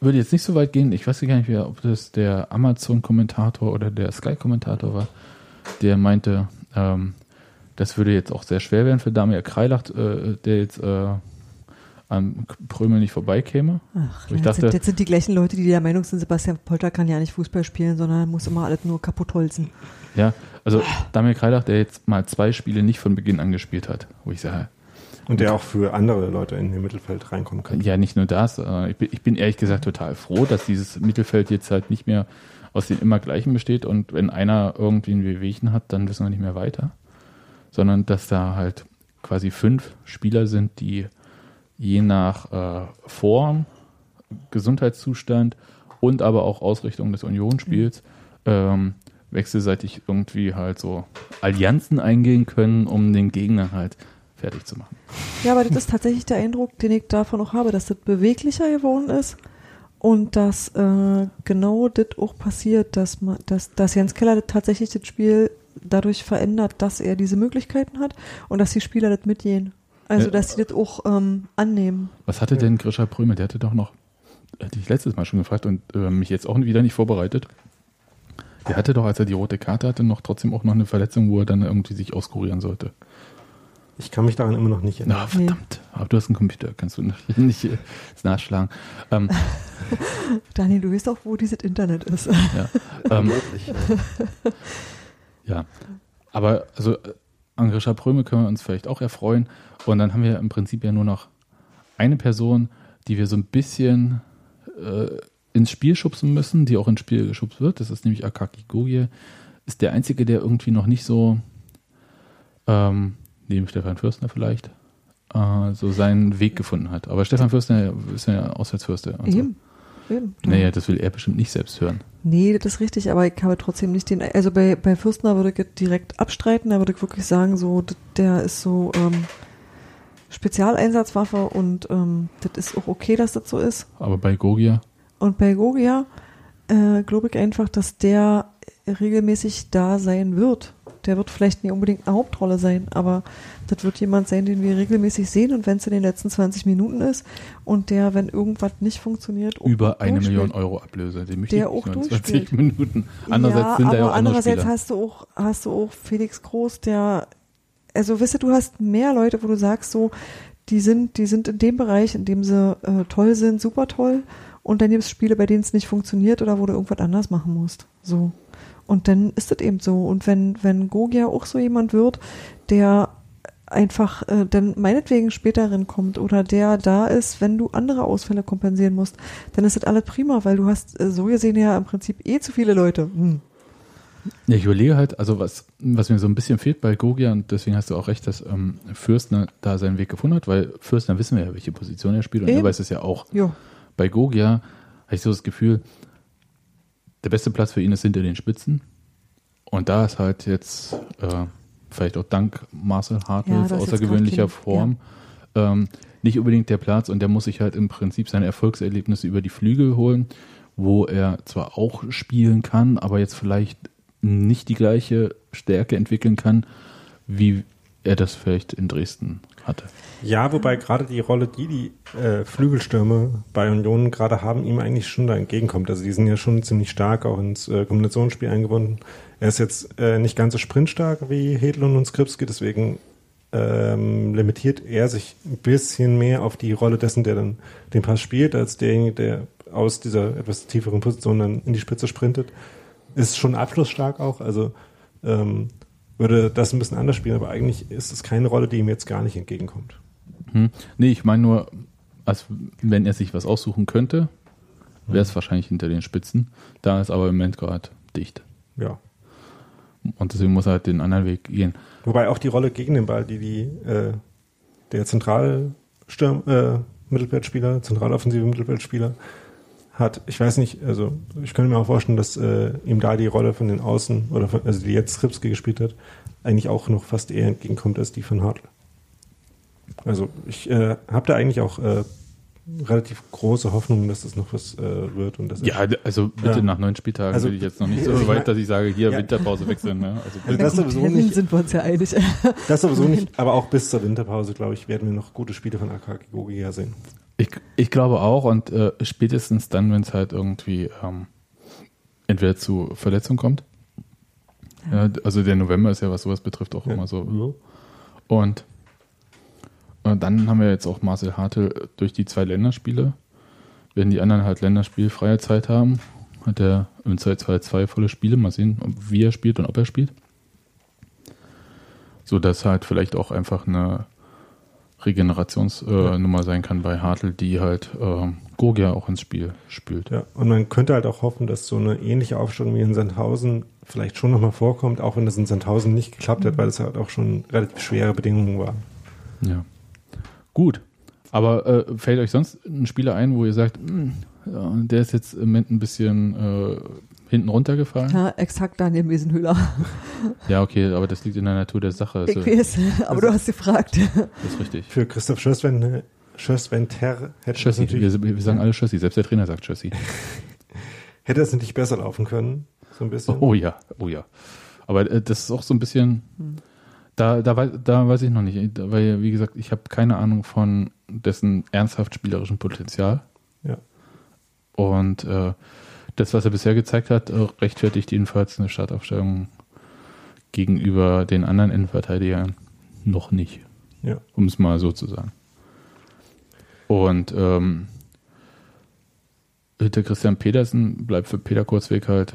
würde jetzt nicht so weit gehen, ich weiß gar nicht mehr, ob das der Amazon-Kommentator oder der Sky-Kommentator war, der meinte, ähm, das würde jetzt auch sehr schwer werden für Damir Kreilacht, äh, der jetzt äh, an Prömel nicht vorbeikäme. Ach, Ich jetzt, dachte- sind, jetzt sind die gleichen Leute, die der Meinung sind, Sebastian Polter kann ja nicht Fußball spielen, sondern muss immer alles nur kaputt holzen. Ja, also Damir Kreilach, der jetzt mal zwei Spiele nicht von Beginn an gespielt hat, wo ich sage, Und der auch für andere Leute in ihr Mittelfeld reinkommen kann. ja, nicht nur das, äh, ich bin, ich bin ehrlich gesagt total froh, dass dieses Mittelfeld jetzt halt nicht mehr aus den immer gleichen besteht und wenn einer irgendwie ein Wehwehchen hat, dann wissen wir nicht mehr weiter, sondern dass da halt quasi fünf Spieler sind, die je nach äh, Form, Gesundheitszustand und aber auch Ausrichtung des Unionsspiels ähm, wechselseitig irgendwie halt so Allianzen eingehen können, um den Gegner halt fertig zu machen. Ja, aber das ist tatsächlich der Eindruck, den ich davon auch habe, dass das beweglicher geworden ist und dass äh, genau das auch passiert, dass, man, dass, dass Jens Keller tatsächlich das Spiel dadurch verändert, dass er diese Möglichkeiten hat und dass die Spieler das mitgehen. Also, Ja. dass sie das auch ähm, annehmen. Was hatte denn Grisha Prömel? Der hatte doch noch, hatte ich letztes Mal schon gefragt und äh, mich jetzt auch wieder nicht vorbereitet. Der hatte doch, als er die rote Karte hatte, noch trotzdem auch noch eine Verletzung, wo er dann irgendwie sich auskurieren sollte. Ich kann mich daran immer noch nicht erinnern. Na, verdammt. Aber du hast einen Computer, kannst du nicht, äh, nachschlagen. Ähm, Daniel, du weißt auch, wo dieses Internet ist. ja. Ähm, ja. Aber also äh, an Grisha Prömel können wir uns vielleicht auch erfreuen. Und dann haben wir im Prinzip ja nur noch eine Person, die wir so ein bisschen äh, ins Spiel schubsen müssen, die auch ins Spiel geschubst wird. Das ist nämlich Akaki Gogie. Ist der einzige, der irgendwie noch nicht so, ähm, neben Stefan Fürstner vielleicht, äh, so seinen Weg gefunden hat. Aber Stefan Fürstner ist ja Auswärtsfürster. Und Eben. Eben. So. Naja, das will er bestimmt nicht selbst hören. Nee, das ist richtig, aber ich habe trotzdem nicht den, also bei, bei Fürstner würde ich direkt abstreiten, da würde ich wirklich sagen, so, der ist so ähm, Spezialeinsatzwaffe und ähm, das ist auch okay, dass das so ist. Aber bei Gogia, Und bei Gogia äh, glaube ich einfach, dass der regelmäßig da sein wird. Der wird vielleicht nicht unbedingt eine Hauptrolle sein, aber das wird jemand sein, den wir regelmäßig sehen und wenn es in den letzten 20 Minuten ist und der, wenn irgendwas nicht funktioniert, auch über eine. Million Euro Ablöse. Den möchte Der ich auch nur in durchspielt. 20 Minuten. Andererseits ja, sind da aber ja auch andere andererseits hast du auch, hast du auch Felix Groß, der, also wisst ihr, du hast mehr Leute, wo du sagst so, die sind, die sind in dem Bereich, in dem sie äh, toll sind, super toll. Und dann gibt es Spiele, bei denen es nicht funktioniert oder wo du irgendwas anders machen musst. So. Und dann ist das eben so. Und wenn, wenn Gogia auch so jemand wird, der einfach äh, dann meinetwegen später kommt oder der da ist, wenn du andere Ausfälle kompensieren musst, dann ist das alles prima, weil du hast äh, so gesehen ja im Prinzip eh zu viele Leute. Hm. Ja, ich überlege halt, also was, was mir so ein bisschen fehlt bei Gogia, und deswegen hast du auch recht, dass ähm, Fürstner da seinen Weg gefunden hat, weil Fürstner wissen wir ja, welche Position er spielt und er Eben. weiß es ja auch. Ja. Bei Gogia habe ich so das Gefühl, der beste Platz für ihn ist hinter den Spitzen. Und da ist halt jetzt äh, vielleicht auch dank Marcel Ja, Hartl das ist außergewöhnlicher Form ähm, nicht unbedingt der Platz und der muss sich halt im Prinzip seine Erfolgserlebnisse über die Flügel holen, wo er zwar auch spielen kann, aber jetzt vielleicht nicht die gleiche Stärke entwickeln kann, wie er das vielleicht in Dresden hatte. Ja, wobei gerade die Rolle, die die äh, Flügelstürme bei Union gerade haben, ihm eigentlich schon da entgegenkommt. Also die sind ja schon ziemlich stark auch ins äh, Kombinationsspiel eingebunden. Er ist jetzt äh, nicht ganz so sprintstark wie Hedlund und Skripski, deswegen ähm, limitiert er sich ein bisschen mehr auf die Rolle dessen, der dann den Pass spielt, als derjenige, der aus dieser etwas tieferen Position dann in die Spitze sprintet. Ist schon abschlussstark auch, also ähm, würde das ein bisschen anders spielen, aber eigentlich ist es keine Rolle, die ihm jetzt gar nicht entgegenkommt. Hm. Nee, ich meine nur, als wenn er sich was aussuchen könnte, wäre es wahrscheinlich hinter den Spitzen. Da ist aber im Moment gerade dicht. Ja. Und deswegen muss er halt den anderen Weg gehen. Wobei auch die Rolle gegen den Ball, die, die äh, der Zentralsturm, äh, Mittelfeldspieler, zentraloffensive Mittelfeldspieler hat, ich weiß nicht, also ich könnte mir auch vorstellen, dass äh, ihm da die Rolle von den Außen oder von, also die jetzt Skripski gespielt hat, eigentlich auch noch fast eher entgegenkommt als die von Hartl. Also ich äh, habe da eigentlich auch äh, relativ große Hoffnung, dass das noch was äh, wird. Und das ja, also bitte Ja. nach neun Spieltagen Also, bin ich jetzt noch nicht so ich mein- weit, dass ich sage, hier Ja. Winterpause wechseln. Ne? Also Also das sowieso nicht. sind wir uns ja einig. Das sowieso nicht, aber auch bis zur Winterpause, glaube ich, werden wir noch gute Spiele von Akaki Gogia sehen. Ich, ich glaube auch und äh, spätestens dann, wenn es halt irgendwie ähm, entweder zu Verletzung kommt. Ja. also der November ist ja, was sowas betrifft, auch Ja. immer so. Und äh, dann haben wir jetzt auch Marcel Hartl durch die zwei Länderspiele. Wenn die anderen halt länderspielfreie Zeit haben, hat er im Zweifelsfall zwei volle Spiele. Mal sehen, ob- wie er spielt und ob er spielt. So dass halt vielleicht auch einfach eine Regenerationsnummer äh, Nummer sein kann bei Hartl, die halt ähm, Gogia auch ins Spiel spült. Ja, und man könnte halt auch hoffen, dass so eine ähnliche Aufstellung wie in Sandhausen vielleicht schon nochmal vorkommt, auch wenn das in Sandhausen nicht geklappt hat, weil es halt auch schon relativ schwere Bedingungen waren. Ja. Gut. Aber äh, fällt euch sonst ein Spieler ein, wo ihr sagt, "Hm, ja, der ist jetzt im Moment ein bisschen äh, hinten runtergefallen? Ja, exakt Daniel Mesenhöhler. Ja, okay, aber das liegt in der Natur der Sache. Ich Also, weiß, aber du hast gefragt. das ist richtig. Für Christoph Schösswen, Schösswenter hätte, das Schössi. natürlich- Wir, wir sagen alle Schössi. Selbst der Trainer sagt Schössi. hätte es natürlich besser laufen können. So ein bisschen. Oh ja, oh ja. Aber äh, das ist auch so ein bisschen, da, da, wei- da weiß ich noch nicht, Da- weil, wie gesagt, ich habe keine Ahnung von dessen ernsthaft spielerischen Potenzial. Ja. Und äh, das, was er bisher gezeigt hat, rechtfertigt jedenfalls eine Startaufstellung gegenüber den anderen Innenverteidigern noch nicht, Ja. um es mal so zu sagen. Und ähm, hinter Christian Pedersen bleibt für Peter Kurzweg halt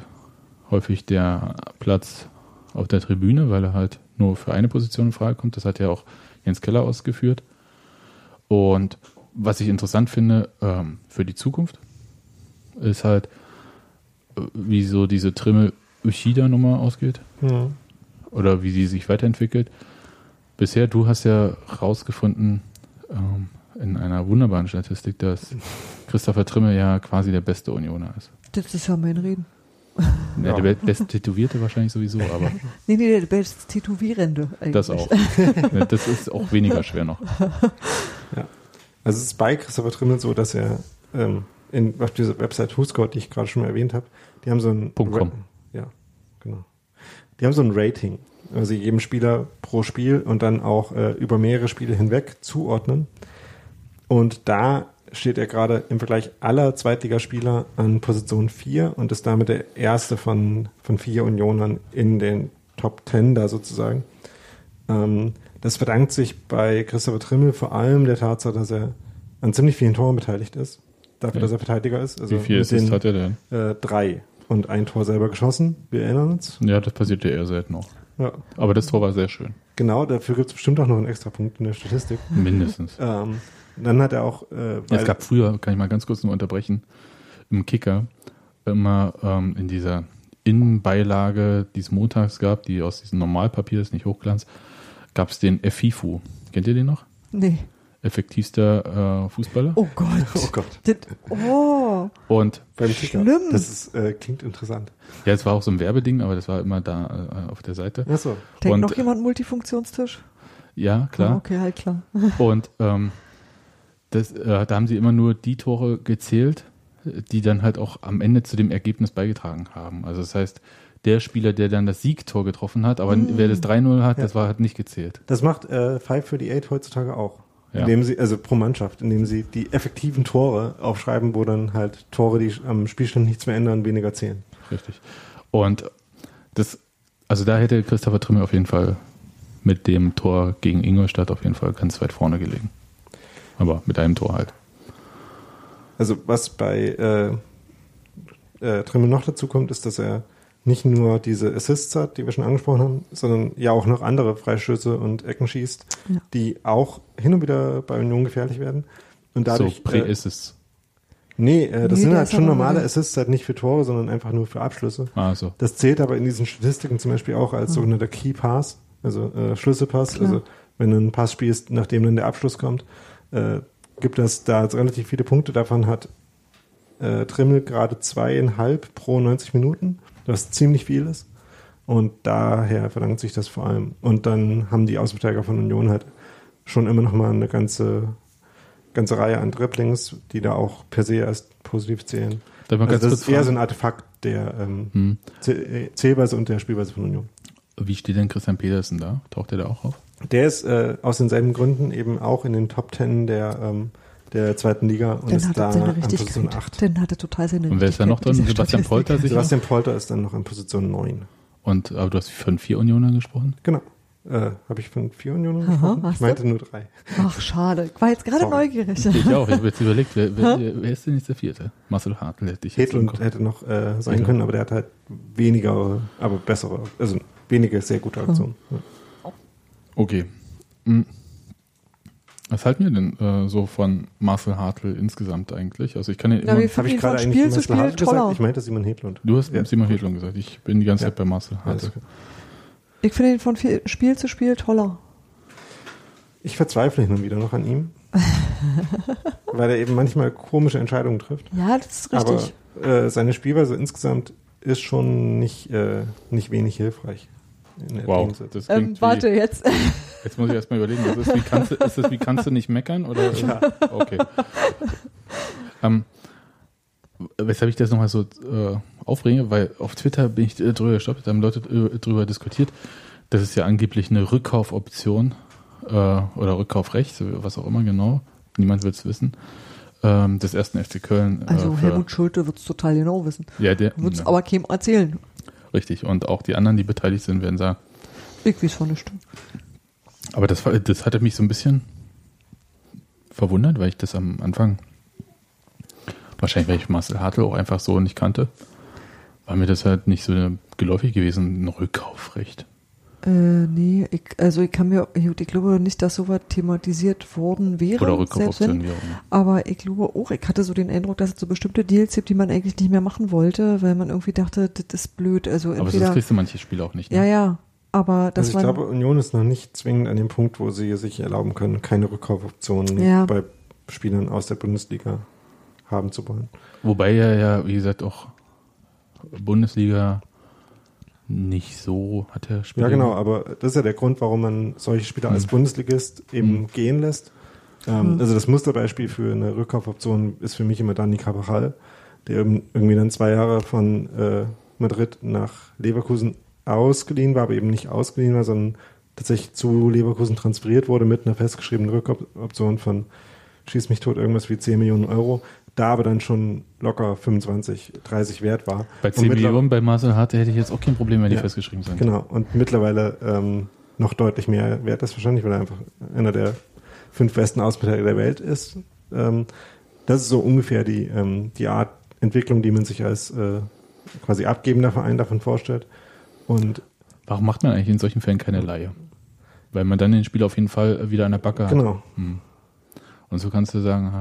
häufig der Platz auf der Tribüne, weil er halt nur für eine Position in Frage kommt. Das hat ja auch Jens Keller ausgeführt. Und was ich interessant finde ähm, für die Zukunft, ist halt, wie so diese Trimmel-Ushida-Nummer ausgeht Ja. oder wie sie sich weiterentwickelt. Bisher, du hast ja rausgefunden ähm, in einer wunderbaren Statistik, dass Christopher Trimmel ja quasi der beste Unioner ist. Das ist ja mein Reden. Ja. Ja. Der be- best Tätowierte wahrscheinlich sowieso, aber Nee, nee, der beste Tätowierende eigentlich. das auch. Ja, das ist auch weniger schwer noch. Also es ist bei Christopher Trimmel so, dass er ähm, in, auf dieser Website WhoScout, die ich gerade schon mal erwähnt habe, die haben so ein com. ja, genau. Die haben so ein Rating, also jedem Spieler pro Spiel und dann auch äh, über mehrere Spiele hinweg zuordnen. Und da steht er gerade im Vergleich aller Zweitligaspieler an Position 4 und ist damit der erste von, von vier Unionern in den Top 10 da sozusagen. Ähm, das verdankt sich bei Christopher Trimmel vor allem der Tatsache, dass er an ziemlich vielen Toren beteiligt ist. Dafür, Ja. dass er Verteidiger ist. Also Wie viel Assists hat er denn? Äh, drei. Und ein Tor selber geschossen. Wir erinnern uns. Ja, das passiert ja eher selten noch. Ja. Aber das Tor war sehr schön. Genau, dafür gibt es bestimmt auch noch einen extra Punkt in der Statistik. Mindestens. Ähm, dann hat er auch, äh, weil, es gab früher, kann ich mal ganz kurz nur unterbrechen, im Kicker immer ähm, in dieser Innenbeilage, die es montags gab, die aus diesem Normalpapier ist, nicht Hochglanz, gab es den FIFU. Kennt ihr den noch? Nee. Effektivster äh, Fußballer. Oh Gott. oh Gott, Das, oh. Und beim. Schlimm. Das ist, äh, klingt interessant. ja, es war auch so ein Werbeding, aber das war immer da äh, auf der Seite. Achso. Denkt Und- noch jemand Multifunktionstisch? Ja, klar. Oh, okay, halt klar. Und ähm, das, äh, da haben sie immer nur die Tore gezählt, die dann halt auch am Ende zu dem Ergebnis beigetragen haben. Also das heißt, der Spieler, der dann das Siegtor getroffen hat, aber wer das 3-0 hat, Ja. das war halt nicht gezählt. Das macht äh, 538 heutzutage auch. Ja. Indem sie, also pro Mannschaft, indem sie die effektiven Tore aufschreiben, wo dann halt Tore, die am Spielstand nichts mehr ändern, weniger zählen. Richtig. Und das, also da hätte Christopher Trimmel auf jeden Fall mit dem Tor gegen Ingolstadt auf jeden Fall ganz weit vorne gelegen. Aber mit einem Tor halt. Also was bei äh, äh, Trimmel noch dazu kommt, ist, dass er nicht nur diese Assists hat, die wir schon angesprochen haben, sondern ja auch noch andere Freistöße und Ecken schießt, Ja. die auch hin und wieder bei Union gefährlich werden. Und dadurch. so äh, ist es. nee, äh, das Nee, sind halt schon normale wieder- Assists, halt nicht für Tore, sondern einfach nur für Abschlüsse. Ah, so. Das zählt aber in diesen Statistiken zum Beispiel auch als sogenannter Key Pass, also äh, Schlüsselpass. Klar. Also wenn du einen Pass spielst, nachdem dann der Abschluss kommt, äh, gibt das da relativ viele Punkte. Davon hat äh, Trimmel gerade zweieinhalb pro 90 Minuten, was ziemlich viel ist. Und daher verlangt sich das vor allem. Und dann haben die Außenverteidiger von Union halt schon immer noch mal eine ganze, ganze Reihe an Dribblings, die da auch per se erst positiv zählen. Mal Also das ist eher so ein Artefakt der ähm, Hm. Zäh- Zählweise und der Spielweise von Union. Wie steht denn Christian Petersen da? Taucht der da auch auf? Der ist äh, aus denselben Gründen eben auch in den Top Ten der, ähm, der zweiten Liga und Dann ist hat da seine an Position Richtigkeit. 8. Dann hat er total seine Und wer ist da noch drin? Sebastian in Polter sicher? Sebastian Polter ist dann noch an Position 9. Und aber du hast von vier Unionern gesprochen? Genau. Äh, Habe ich von vier Unionen Aha, gesprochen? Ich meinte nur drei. Ach, schade. Ich war jetzt gerade Sorry. neugierig. Ich auch. Ich habe jetzt überlegt, wer, wer, wer ist denn jetzt der vierte? Marcel Hartl hätte ich jetzt Hedlund Kopf. hätte noch äh, sein Hedlund. können, aber der hat halt weniger, aber bessere, also wenige sehr gute Aktionen. Ja. Okay. Hm. Was halten wir denn äh, so von Marcel Hartl insgesamt eigentlich? Also ich kann ihn Na, immer, Habe ich Von gerade Spiel zu Spiel Hartl toller. gesagt? Ich meinte Simon Hedlund. Du hast Ja. Simon Hedlund gesagt. Ich bin die ganze Ja. Zeit bei Marcel Hartl. klar. Ich finde ihn von viel- Spiel zu Spiel toller. Ich verzweifle hin und wieder noch an ihm, weil er eben manchmal komische Entscheidungen trifft. Ja, das ist richtig. Aber äh, seine Spielweise insgesamt ist schon nicht, äh, nicht wenig hilfreich. Wow, das ähm, warte, wie, jetzt. jetzt muss ich erstmal überlegen, ist, wie kannst du, ist das wie kannst du nicht meckern? Oder? Ja. Okay. Ähm, weshalb ich das nochmal so äh, aufrege, weil auf Twitter bin ich äh, drüber gestoppt, da haben Leute drüber diskutiert, das ist ja angeblich eine Rückkaufoption äh, oder Rückkaufrecht, was auch immer genau, niemand will es wissen, ähm, des ersten FC Köln. äh, Also Helmut Schulte wird es total genau wissen. ja, der, Wird es aber keinem erzählen. Richtig. Und auch die anderen, die beteiligt sind, werden sagen, Ich weiß von nicht. Aber das, das hatte mich so ein bisschen verwundert, weil ich das am Anfang, wahrscheinlich weil ich Marcel Hartl auch einfach so nicht kannte, war mir das halt nicht so geläufig gewesen, ein Rückkaufrecht. Äh, nee, ich, also ich kann mir, ich, ich glaube nicht, dass sowas thematisiert worden wäre. Oder selbst Rückkaufoptionen, immer. Aber ich glaube auch, ich hatte so den Eindruck, dass es so bestimmte Deals gibt, die man eigentlich nicht mehr machen wollte, weil man irgendwie dachte, das ist blöd. Also Aber entweder. das kriegst du manche Spiele auch nicht. Ne? ja, ja. Aber das Also ich war. glaube, Union ist noch nicht zwingend an dem Punkt, wo sie sich erlauben können, keine Rückkaufoptionen Ja. bei Spielern aus der Bundesliga haben zu wollen. Wobei er ja, wie gesagt, auch Bundesliga nicht so hat er Spiele. Ja, genau, aber das ist ja der Grund, warum man solche Spieler als Mhm. Bundesligist eben Mhm. gehen lässt. Ähm, Mhm. Also das Musterbeispiel für eine Rückkaufoption ist für mich immer Dani Carvajal, der irgendwie dann zwei Jahre von äh, Madrid nach Leverkusen ausgeliehen war, aber eben nicht ausgeliehen war, sondern tatsächlich zu Leverkusen transferiert wurde mit einer festgeschriebenen Rückkaufoption von schieß mich tot irgendwas wie 10 Millionen Euro, da aber dann schon locker 25, 30 wert war. Bei Und 10 mittler- Millionen bei Marcel Hartl hätte ich jetzt auch kein Problem, wenn die Ja. festgeschrieben sind. Genau, und mittlerweile ähm, noch deutlich mehr wert ist wahrscheinlich, weil er einfach einer der fünf besten Außenverteidiger der Welt ist. Ähm, das ist so ungefähr die, ähm, die Art Entwicklung, die man sich als äh, quasi abgebender Verein davon vorstellt. Und Warum macht man eigentlich in solchen Fällen keine Laie? Weil man dann den Spieler auf jeden Fall wieder an der Backe hat. genau, Hm. Und so kannst du sagen,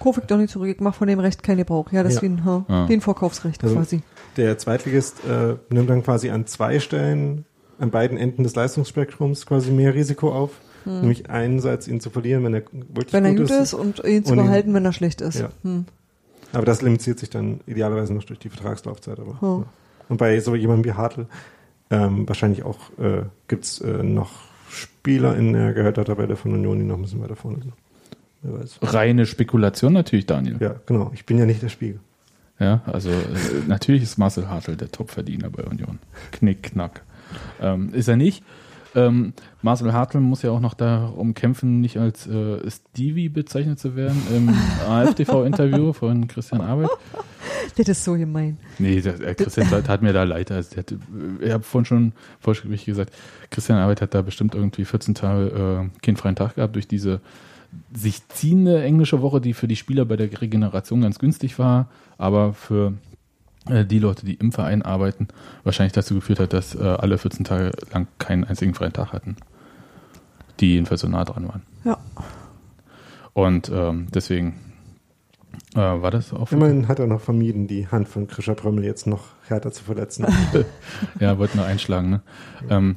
Kauf ich doch nicht zurück, ich mach von dem Recht keinen Gebrauch. Ja, das Ja. ist wie ein, ha, Ah. wie ein Vorkaufsrecht Also- quasi. der Zweitligist äh, nimmt dann quasi an zwei Stellen an beiden Enden des Leistungsspektrums quasi mehr Risiko auf. Nämlich einerseits ihn zu verlieren, wenn er wirklich Hm. Wenn er gut gut ist und ihn zu Und ihn- behalten, wenn er schlecht ist. Ja. Hm. Aber das limitiert sich dann idealerweise noch durch die Vertragslaufzeit. Aber, Hm. ja. Und bei so jemandem wie Hartl ähm, wahrscheinlich auch äh, gibt es äh, noch Spieler in der Gehältertabelle von Union, die noch ein bisschen weiter vorne sind. Reine Spekulation natürlich, Daniel. Ja, genau. Ich bin ja nicht der Spiegel. Ja, also äh, natürlich ist Marcel Hartl der Topverdiener bei Union. Knick, knack. Ähm, ist er nicht. Ähm, Marcel Hartl muss ja auch noch darum kämpfen, nicht als äh, Stevie bezeichnet zu werden im AfTV-Interview von Christian Arbeit. Das ist so gemein. Nee, der, der Christian tat tat mir da leid. Also der hat, ich habe vorhin schon vorschriftlich gesagt, Christian Arbeit hat da bestimmt irgendwie 14 Tage äh, keinen freien Tag gehabt durch diese sich ziehende englische Woche, die für die Spieler bei der Regeneration ganz günstig war, aber für äh, die Leute, die im Verein arbeiten, wahrscheinlich dazu geführt hat, dass äh, alle 14 Tage lang keinen einzigen freien Tag hatten. Die jedenfalls so nah dran waren. Ja. Und ähm, deswegen äh, war das auch. Immerhin hat er noch vermieden, die Hand von Krischer Prömmel jetzt noch härter zu verletzen. ja, wollte nur einschlagen. Ne? Ähm,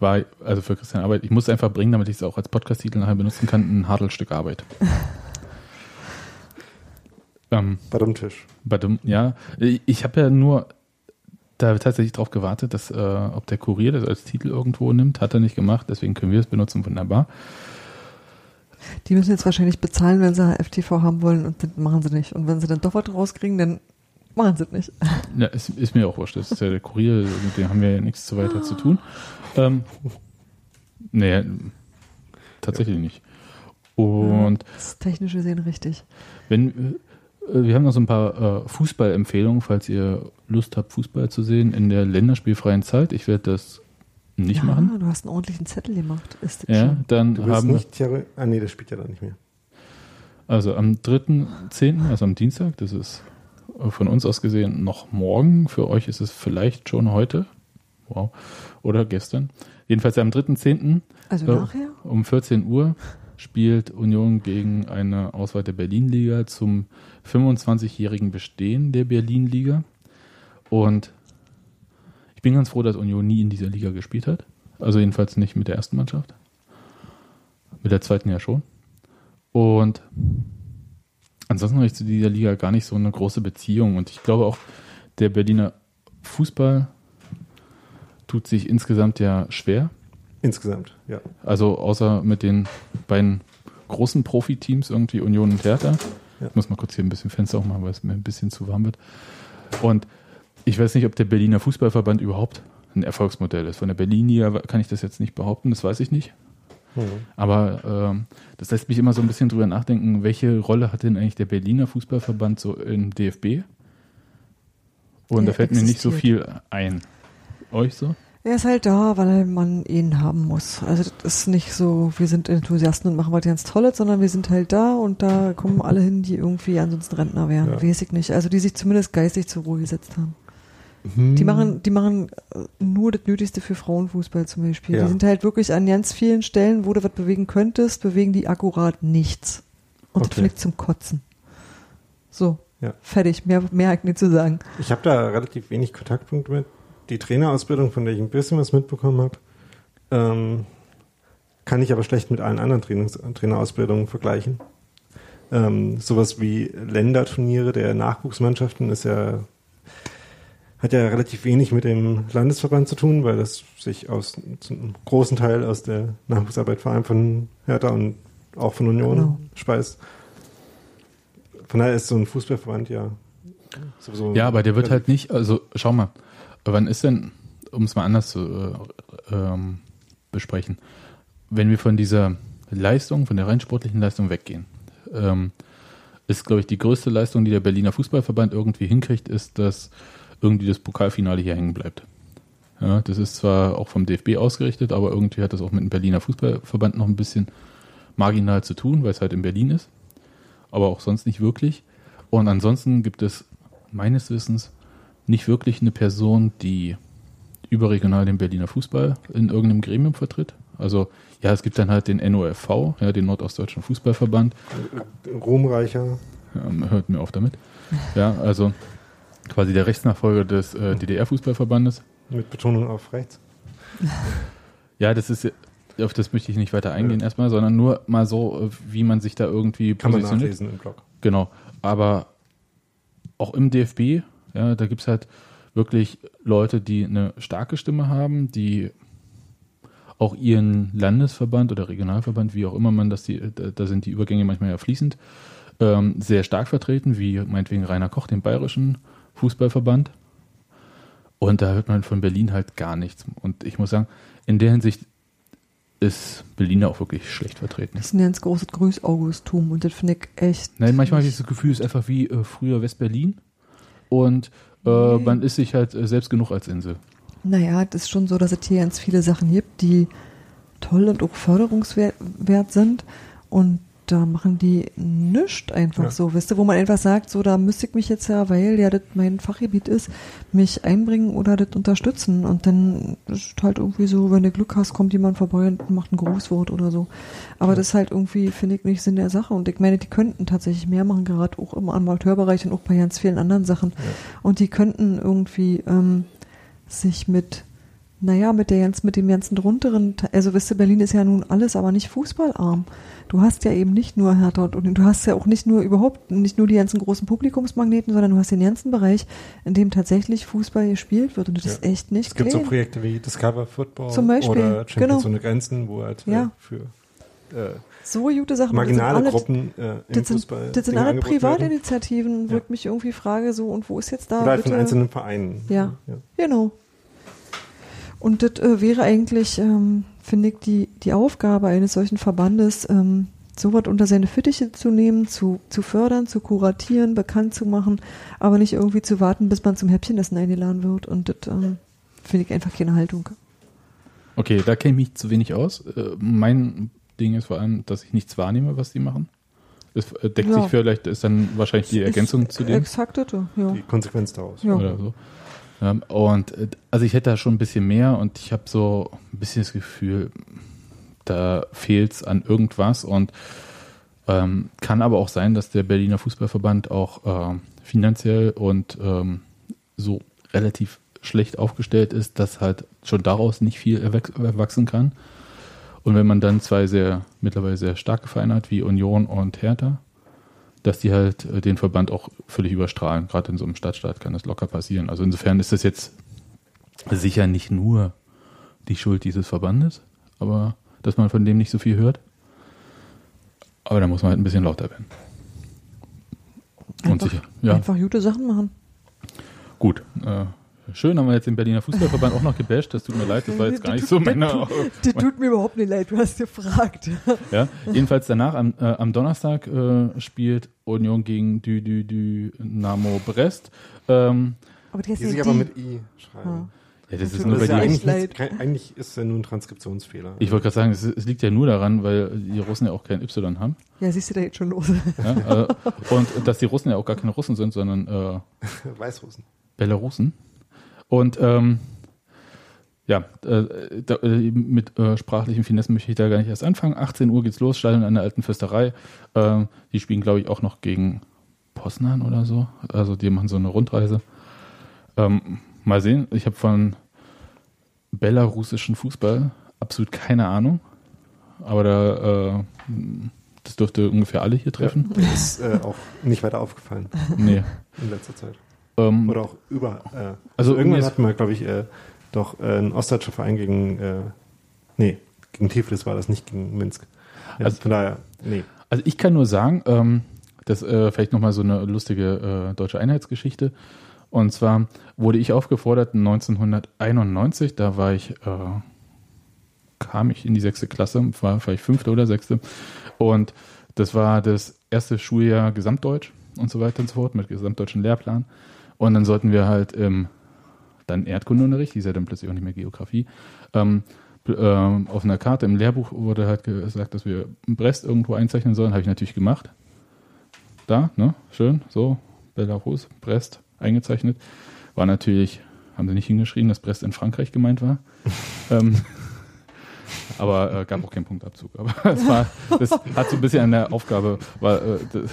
war also für Christian Arbeit, ich muss es einfach bringen, damit ich es auch als Podcast-Titel nachher benutzen kann, ein Hartelstück Arbeit. ähm, Bei dem Tisch. bei dem, ja, ich habe ja nur da tatsächlich drauf gewartet, dass äh, ob der Kurier das als Titel irgendwo nimmt, hat er nicht gemacht, deswegen können wir es benutzen, wunderbar. Die müssen jetzt wahrscheinlich bezahlen, wenn sie FTV haben wollen und das machen sie nicht. Und wenn sie dann doch was rauskriegen, dann machen sie es nicht. Ja, ist, ist mir auch wurscht. Das ist ja der Kurier, mit dem haben wir ja nichts so weiter zu tun. Ähm, nee, tatsächlich nicht. Und Das ist technisch gesehen richtig. wenn äh, wir haben noch so ein paar äh, Fußballempfehlungen, falls ihr Lust habt, Fußball zu sehen in der länderspielfreien Zeit. Ich werde das nicht ja, machen. du hast einen ordentlichen Zettel gemacht. Ist das Ja, schon. dann Du haben wir, nicht Thierry, ah nee, das spielt ja dann nicht mehr. also am 3.10., also am Dienstag, das ist von uns aus gesehen noch morgen. Für euch ist es vielleicht schon heute. Wow. Oder gestern. Jedenfalls am 3.10. Also Ja. nachher? Um 14 Uhr spielt Union gegen eine Auswahl der Berlin-Liga zum 25-jährigen Bestehen der Berlin-Liga. Und ich bin ganz froh, dass Union nie in dieser Liga gespielt hat. Also jedenfalls nicht mit der ersten Mannschaft. Mit der zweiten ja schon. Und ansonsten habe ich zu dieser Liga gar nicht so eine große Beziehung. Und ich glaube auch, der Berliner Fußball tut sich insgesamt ja schwer. Insgesamt, ja. Also außer mit den beiden großen Profiteams, irgendwie Union und Hertha. Ja. Ich muss mal kurz hier ein bisschen Fenster aufmachen, weil es mir ein bisschen zu warm wird. Und ich weiß nicht, ob der Berliner Fußballverband überhaupt ein Erfolgsmodell ist. Von der Berlin-Liga kann ich das jetzt nicht behaupten, das weiß ich nicht. Hm. Aber ähm, das lässt mich immer so ein bisschen drüber nachdenken, welche Rolle hat denn eigentlich der Berliner Fußballverband so im DFB? Und Der da fällt mir nicht so existiert. viel ein. Euch so? Er ist halt da, weil man ihn haben muss. Also das ist nicht so, wir sind Enthusiasten und machen was ganz Tolles, sondern wir sind halt da und da kommen alle hin, die irgendwie ansonsten Rentner wären. Ja. Weiß ich nicht. Also die sich zumindest geistig zur Ruhe gesetzt haben. Hm. Die machen, die machen äh, nur das Nötigste für Frauenfußball zum Beispiel. Ja. Die sind halt wirklich an ganz vielen Stellen, wo du was bewegen könntest, bewegen die akkurat nichts. Und das Okay. finde ich zum Kotzen. So, Ja. fertig. Mehr, mehr ich nicht zu sagen. Ich habe da relativ wenig Kontaktpunkte mit. Die Trainerausbildung, von der ich ein bisschen was mitbekommen habe, ähm, kann ich aber schlecht mit allen anderen Trainings Trainerausbildungen vergleichen. Ähm, sowas wie Länderturniere der Nachwuchsmannschaften ist ja hat ja relativ wenig mit dem Landesverband zu tun, weil das sich aus zu einem großen Teil aus der Nachwuchsarbeit vor allem von Hertha und auch von Union Genau. speist. Von daher ist so ein Fußballverband ja sowieso. Ja, aber der wird halt nicht, also schau mal, wann ist denn, um es mal anders zu äh, ähm, besprechen, wenn wir von dieser Leistung, von der rein sportlichen Leistung weggehen, ähm, ist, glaube ich, die größte Leistung, die der Berliner Fußballverband irgendwie hinkriegt, ist, dass irgendwie das Pokalfinale hier hängen bleibt. Ja, das ist zwar auch vom DFB ausgerichtet, aber irgendwie hat das auch mit dem Berliner Fußballverband noch ein bisschen marginal zu tun, weil es halt in Berlin ist. Aber auch sonst nicht wirklich. Und ansonsten gibt es meines Wissens nicht wirklich eine Person, die überregional den Berliner Fußball in irgendeinem Gremium vertritt. Also ja, es gibt dann halt den NOFV, ja, den Nordostdeutschen Fußballverband. ruhmreicher. Ähm, hört mir auf damit. Ja, also quasi der Rechtsnachfolger des äh, DDR-Fußballverbandes. Mit Betonung auf rechts. Ja, das ist auf das möchte ich nicht weiter eingehen erstmal, sondern nur mal so, äh, wie man sich da irgendwie Kann man positioniert. nachlesen im Blog. Genau. Aber auch im DFB, ja, da gibt es halt wirklich Leute, die eine starke Stimme haben, die auch ihren Landesverband oder Regionalverband, wie auch immer man das, die, da, da sind die Übergänge manchmal ja fließend, ähm, sehr stark vertreten, wie meinetwegen Rainer Koch, den bayerischen Fußballverband. Und da hört man von Berlin halt gar nichts. Und ich muss sagen, in der Hinsicht ist Berlin auch wirklich schlecht vertreten. Das ist ein ganz großes Grüß-Augustum und das finde ich echt. Nein, manchmal habe ich das Gefühl, es ist einfach wie äh, früher West-Berlin. und äh, man ist sich halt äh, selbst genug als Insel. Naja, das ist schon so, dass es hier ganz viele Sachen gibt, die toll und auch förderungswert wert sind. Und da machen die nichts einfach Ja. so, wisst ihr, wo man einfach sagt, so, da müsste ich mich jetzt ja, weil ja das mein Fachgebiet ist, mich einbringen oder das unterstützen. Und dann ist halt irgendwie so, wenn du Glück hast, kommt jemand vorbei und macht ein Grußwort oder so. Aber das ist halt irgendwie, finde ich, nicht Sinn der Sache. Und ich meine, die könnten tatsächlich mehr machen, gerade auch im Amateurbereich und auch bei ganz vielen anderen Sachen. Und die könnten irgendwie ähm, sich mit naja, mit der mit dem ganzen drunteren, Te- also wisst ihr, Berlin ist ja nun alles, aber nicht fußballarm. Du hast ja eben nicht nur Hertha und du hast ja auch nicht nur überhaupt, nicht nur die ganzen großen Publikumsmagneten, sondern du hast den ganzen Bereich, in dem tatsächlich Fußball gespielt wird und das Ja. ist echt nicht Es gibt so klein. Projekte wie Discover Football Zum Beispiel, oder Champions genau. ohne Grenzen, wo halt äh, Ja. für äh, So gute Sachen. marginale sind Gruppen äh, im Das sind, Fußball das sind Dinge alle. Privatinitiativen, wo Ja. ich mich irgendwie frage, so, und wo ist jetzt da Oder halt von bitte- einzelnen Vereinen. Ja. ja. Genau. Und das äh, wäre eigentlich, ähm, finde ich, die, die Aufgabe eines solchen Verbandes, ähm, sowas unter seine Fittiche zu nehmen, zu, zu fördern, zu kuratieren, bekannt zu machen, aber nicht irgendwie zu warten, bis man zum Häppchenessen eingeladen wird. Und das ähm, finde ich einfach keine Haltung. Okay, da kenne ich mich zu wenig aus. Äh, mein Ding ist vor allem, dass ich nichts wahrnehme, was die machen. Das äh, deckt Ja. sich vielleicht, ist dann wahrscheinlich die Ergänzung Ist zu dem Exakt ja. Die Konsequenz daraus. Ja. oder so. Und äh, also ich hätte da schon ein bisschen mehr und ich habe so ein bisschen das Gefühl, da fehlt es an irgendwas und ähm, kann aber auch sein, dass der Berliner Fußballverband auch äh, finanziell und ähm, so relativ schlecht aufgestellt ist, dass halt schon daraus nicht viel erwach- erwachsen kann. Und wenn man dann zwei sehr mittlerweile sehr starke Vereine hat, wie Union und Hertha, dass die halt äh, den Verband auch völlig überstrahlen. Gerade in so einem Stadtstaat kann das locker passieren. Also insofern ist das jetzt sicher nicht nur die Schuld dieses Verbandes, aber dass man von dem nicht so viel hört. Aber da muss man halt ein bisschen lauter werden. Und Einfach, sicher, ja, einfach gute Sachen machen. gut. Äh, schön haben wir jetzt den Berliner Fußballverband auch noch gebasht. Das tut mir leid, das war jetzt gar nicht so meine. Das tut mir überhaupt nicht leid, du hast gefragt. Ja, jedenfalls danach am, äh, am Donnerstag äh, spielt Union gegen Dü Dü Dynamo Brest. Ähm, Aber die, sich aber mit I schreiben. ja, das ist nur bei ist ja die, eigentlich, kein, eigentlich ist es ja nur ein Transkriptionsfehler. Ich wollte gerade sagen, es, es liegt ja nur daran, weil die Russen ja auch kein Y haben. Ja, siehst du da jetzt schon los. Ja, äh, und dass die Russen ja auch gar keine Russen sind, sondern äh, Weißrussen. Belarusen. Und ähm, ja, äh, da, äh, mit äh, sprachlichen Finessen möchte ich da gar nicht erst anfangen. 18 Uhr geht's los, Stadion an der alten Fürsterei. Ähm, die spielen, glaube ich, auch noch gegen Poznan oder so. Also die machen so eine Rundreise. Ähm, mal sehen. Ich habe von belarussischen Fußball absolut keine Ahnung. Aber da, äh, das dürfte ungefähr alle hier treffen. Ja, ist äh, auch nicht weiter aufgefallen Nee. in letzter Zeit. Ähm, Oder auch über. Äh, Also also irgendwann hatten wir, glaube ich, äh, doch äh, einen ostdeutscher Verein gegen. Äh, nee, gegen Tiflis war das, nicht gegen Minsk. Ja, Also- von daher, nee. Also ich kann nur sagen, ähm, das äh, vielleicht nochmal so eine lustige äh, deutsche Einheitsgeschichte. Und zwar wurde ich aufgefordert 1991, da war ich, äh, kam ich in die sechste Klasse, war vielleicht fünfte oder sechste. Und das war das erste Schuljahr Gesamtdeutsch und so weiter und so fort mit gesamtdeutschen Lehrplan. Und dann sollten wir halt im dann Erdkundeunterricht, hieß ja dann plötzlich auch nicht mehr Geografie, ähm, ähm, auf einer Karte im Lehrbuch wurde halt gesagt, dass wir Brest irgendwo einzeichnen sollen. Habe ich natürlich gemacht. Da, ne? Schön, so, Belarus, Brest eingezeichnet. War natürlich, haben sie nicht hingeschrieben, dass Brest in Frankreich gemeint war. ähm, aber äh, gab auch keinen Punktabzug. Aber es war, das hat so ein bisschen der Aufgabe, war, äh, das,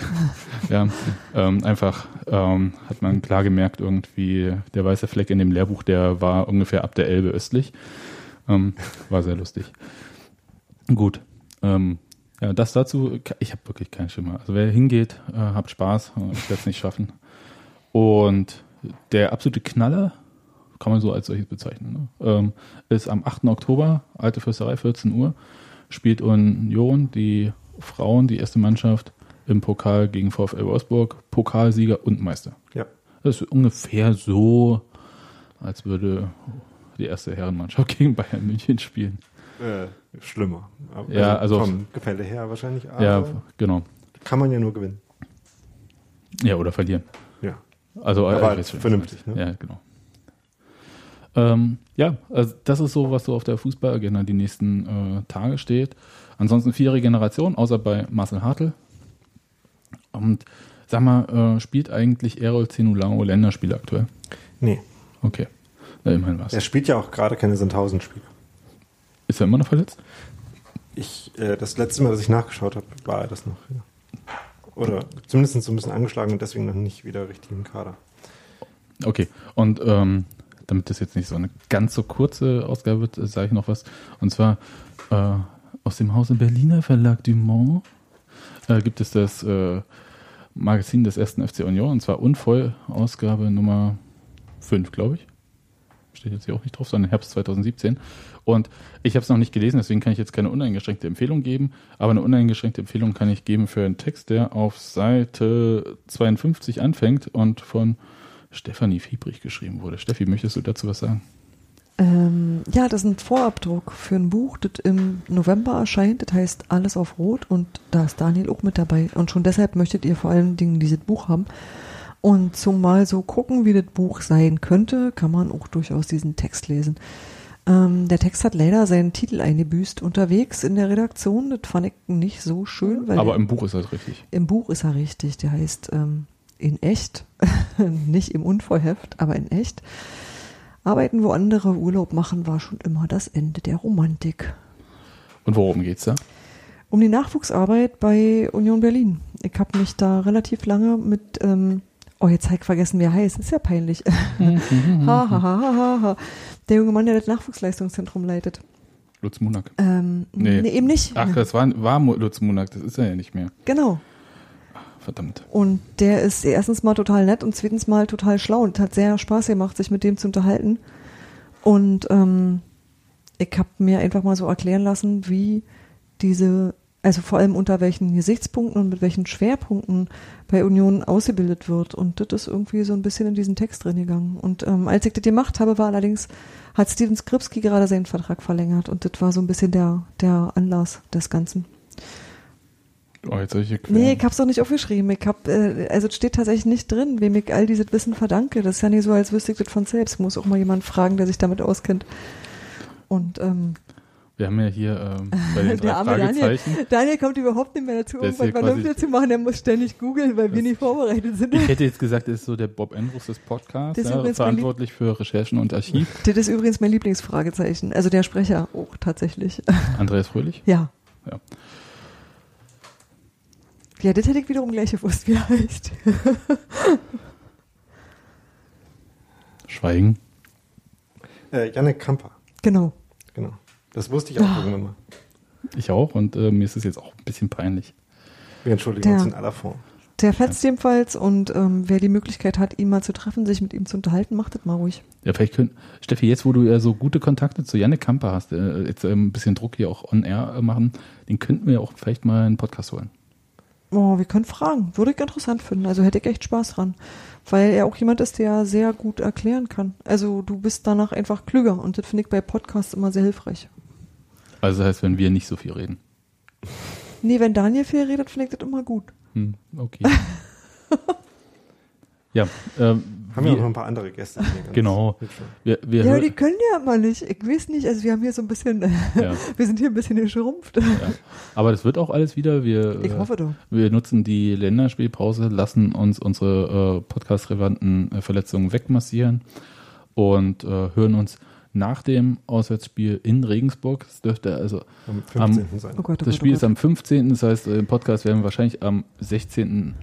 ja, ähm, einfach ähm, hat man klar gemerkt, irgendwie der weiße Fleck in dem Lehrbuch, der war ungefähr ab der Elbe östlich. Ähm, war sehr lustig. Gut. Ähm, ja, das dazu, ich habe wirklich keinen Schimmer. Also wer hingeht, äh, habt Spaß, ich werde es nicht schaffen. Und der absolute Knaller, kann man so als solches bezeichnen, ne? ähm, ist am 8. Oktober, Alte Fürsterei, 14 Uhr, spielt Union, die Frauen, die erste Mannschaft im Pokal gegen VfL Wolfsburg, Pokalsieger und Meister. Ja. Das ist ungefähr so, als würde die erste Herrenmannschaft gegen Bayern München spielen. Äh, schlimmer. Aber, Ja, also- Vom Gefälle her wahrscheinlich. Ja, genau. kann man ja nur gewinnen. Ja, oder verlieren. Ja. Also schon, vernünftig, ne? Ja, genau. Ähm, ja, also das ist so, was so auf der Fußballagenda die nächsten äh, Tage steht. Ansonsten vier Regeneration, außer bei Marcel Hartl. Und sag mal, äh, spielt eigentlich Errol Zenulao Länderspiele aktuell? Nee. Okay. Na, immerhin was. Er spielt ja auch gerade keine Sandhausen-Spiele. Ist er immer noch verletzt? Ich, äh, das letzte Mal, dass ich nachgeschaut habe, war er das noch. Ja. Oder zumindest so ein bisschen angeschlagen und deswegen noch nicht wieder richtig im Kader. Okay. Und ähm, damit das jetzt nicht so eine ganz so kurze Ausgabe wird, äh, sage ich noch was. Und zwar äh, aus dem Hause Berliner Verlag Dumont äh, gibt es das äh, Magazin des ersten FC Union, und zwar Unvoll, Ausgabe Nummer 5, glaube ich. Steht jetzt hier auch nicht drauf, sondern Herbst 2017. Und ich habe es noch nicht gelesen, deswegen kann ich jetzt keine uneingeschränkte Empfehlung geben. Aber eine uneingeschränkte Empfehlung kann ich geben für einen Text, der auf Seite 52 anfängt und von Stefanie Fiebrich geschrieben wurde. Steffi, möchtest du dazu was sagen? Ähm, ja, das ist ein Vorabdruck für ein Buch, das im November erscheint. Das heißt Alles auf Rot und da ist Daniel auch mit dabei. Und schon deshalb möchtet ihr vor allen Dingen dieses Buch haben. Und zum mal so gucken, wie das Buch sein könnte, kann man auch durchaus diesen Text lesen. Ähm, der Text hat leider seinen Titel eingebüßt unterwegs in der Redaktion. Das fand ich nicht so schön, weil Aber im Buch ist das richtig. im Buch ist er richtig. Der heißt ähm, in echt, nicht im Unvorheft, aber in echt. Arbeiten, wo andere Urlaub machen, war schon immer das Ende der Romantik. Und worum geht's da? Um die Nachwuchsarbeit bei Union Berlin. Ich habe mich da relativ lange mit, ähm, oh, jetzt habe ich vergessen, wie er heißt. Ist ja peinlich. ha, ha, ha, ha. Der junge Mann, der das Nachwuchsleistungszentrum leitet. Lutz Munak. Ähm, Nee. nee. eben nicht. Ach, das war, war Lutz Munak, das ist er ja nicht mehr. Genau. Verdammt. Und der ist erstens mal total nett und zweitens mal total schlau und hat sehr Spaß gemacht, sich mit dem zu unterhalten. Und ähm, ich habe mir einfach mal so erklären lassen, wie diese, also vor allem unter welchen Gesichtspunkten und mit welchen Schwerpunkten bei Union ausgebildet wird. Und das ist irgendwie so ein bisschen in diesen Text drin gegangen. Und ähm, als ich das gemacht habe, war allerdings, hat Steven Skripski gerade seinen Vertrag verlängert und das war so ein bisschen der, der Anlass des Ganzen. Oh, jetzt hier Nee, ich hab's doch nicht aufgeschrieben. Ich hab, äh, also es steht tatsächlich nicht drin, wem ich all dieses Wissen verdanke. Das ist ja nicht so, als wüsste ich das von selbst. Muss auch mal jemand fragen, der sich damit auskennt. Und ähm, Wir haben ja hier ähm, bei den drei arme Daniel, Fragezeichen. Daniel kommt überhaupt nicht mehr dazu, irgendwas vernünftig zu machen. Der muss ständig googeln, weil wir nicht vorbereitet sind. Ich hätte jetzt gesagt, das ist so der Bob Andrews des Podcasts, ja, verantwortlich für Recherchen und Archiv. Das ist übrigens mein Lieblingsfragezeichen. Also der Sprecher auch tatsächlich. Andreas Fröhlich. Ja. Ja. Ja, das hätte ich wiederum gleich gewusst, wie er heißt. Schweigen. Äh, Janek Kamper, genau. genau. Das wusste ich auch Ah. irgendwann mal. Ich auch und äh, mir ist es jetzt auch ein bisschen peinlich. Wir entschuldigen Der- uns in aller Form. Der fetzt jedenfalls und ähm, wer die Möglichkeit hat, ihn mal zu treffen, sich mit ihm zu unterhalten, macht das mal ruhig. Ja, vielleicht können, Steffi, jetzt wo du ja so gute Kontakte zu Janne Kamper hast, äh, jetzt äh, ein bisschen Druck hier auch on air äh, machen, den könnten wir auch vielleicht mal einen Podcast holen. Oh, wir können fragen. Würde ich interessant finden. Also hätte ich echt Spaß dran. Weil er auch jemand ist, der sehr gut erklären kann. Also du bist danach einfach klüger und das finde ich bei Podcasts immer sehr hilfreich. Also das heißt, wenn wir nicht so viel reden. Nee, wenn Daniel viel redet, finde ich das immer gut. Hm, okay. ja, ähm, Haben wir auch noch ein paar andere Gäste. Genau. wir, wir ja, die können ja immer nicht. Ich weiß nicht, also wir haben hier so ein bisschen, ja, wir sind hier ein bisschen geschrumpft. ja. Aber das wird auch alles wieder. Wir, Ich äh, hoffe doch. Wir nutzen die Länderspielpause, lassen uns unsere äh, podcast-relevanten äh, Verletzungen wegmassieren und äh, hören uns nach dem Auswärtsspiel in Regensburg. Das dürfte also Am Am- 15. sein. Oh Gott, oh das Gott, Spiel oh ist am 15. Das heißt, äh, im Podcast werden wir wahrscheinlich am 16.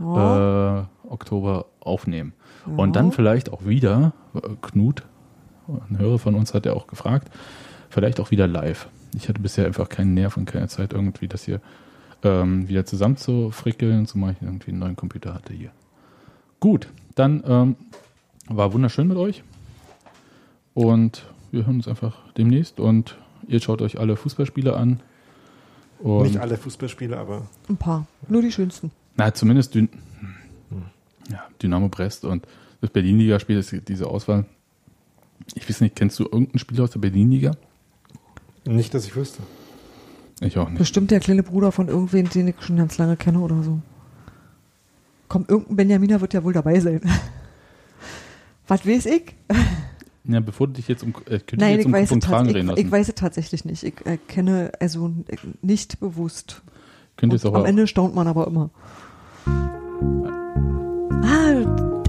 Gott. Ja, Äh, Oktober aufnehmen. ja. Und dann vielleicht auch wieder, äh, Knut, ein Hörer von uns hat ja auch gefragt, vielleicht auch wieder live. Ich hatte bisher einfach keinen Nerv und keine Zeit, irgendwie das hier ähm, wieder zusammenzufrickeln, zumal ich irgendwie einen neuen Computer hatte hier. Gut, dann ähm, war wunderschön mit euch. Und wir hören uns einfach demnächst und ihr schaut euch alle Fußballspiele an. Und Nicht alle Fußballspiele, aber Ein paar. Nur die schönsten. na, zumindest Dyn ja, Dynamo Brest und das Berlin-Liga-Spiel ist diese Auswahl. Ich weiß nicht, kennst du irgendein Spieler aus der Berlin-Liga? nicht, dass ich wüsste. Ich auch nicht. Bestimmt der kleine Bruder von irgendwen, den ich schon ganz lange kenne oder so. Komm, irgendein Benjaminer wird ja wohl dabei sein. Was weiß ich? Ja, bevor du dich jetzt um, äh, Nein, jetzt ich um weiß, reden ich, lassen. ich weiß es tatsächlich nicht. Ich äh, kenne also nicht bewusst. könnte jetzt Und auch am Ende staunt man aber immer. Ah,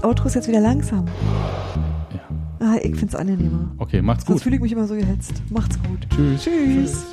Outro ist jetzt wieder langsam. Ja. Ah, ich find's angenehmer. Okay, macht's Sonst gut. fühle ich mich immer so gehetzt. Macht's gut. Tschüss. Tschüss.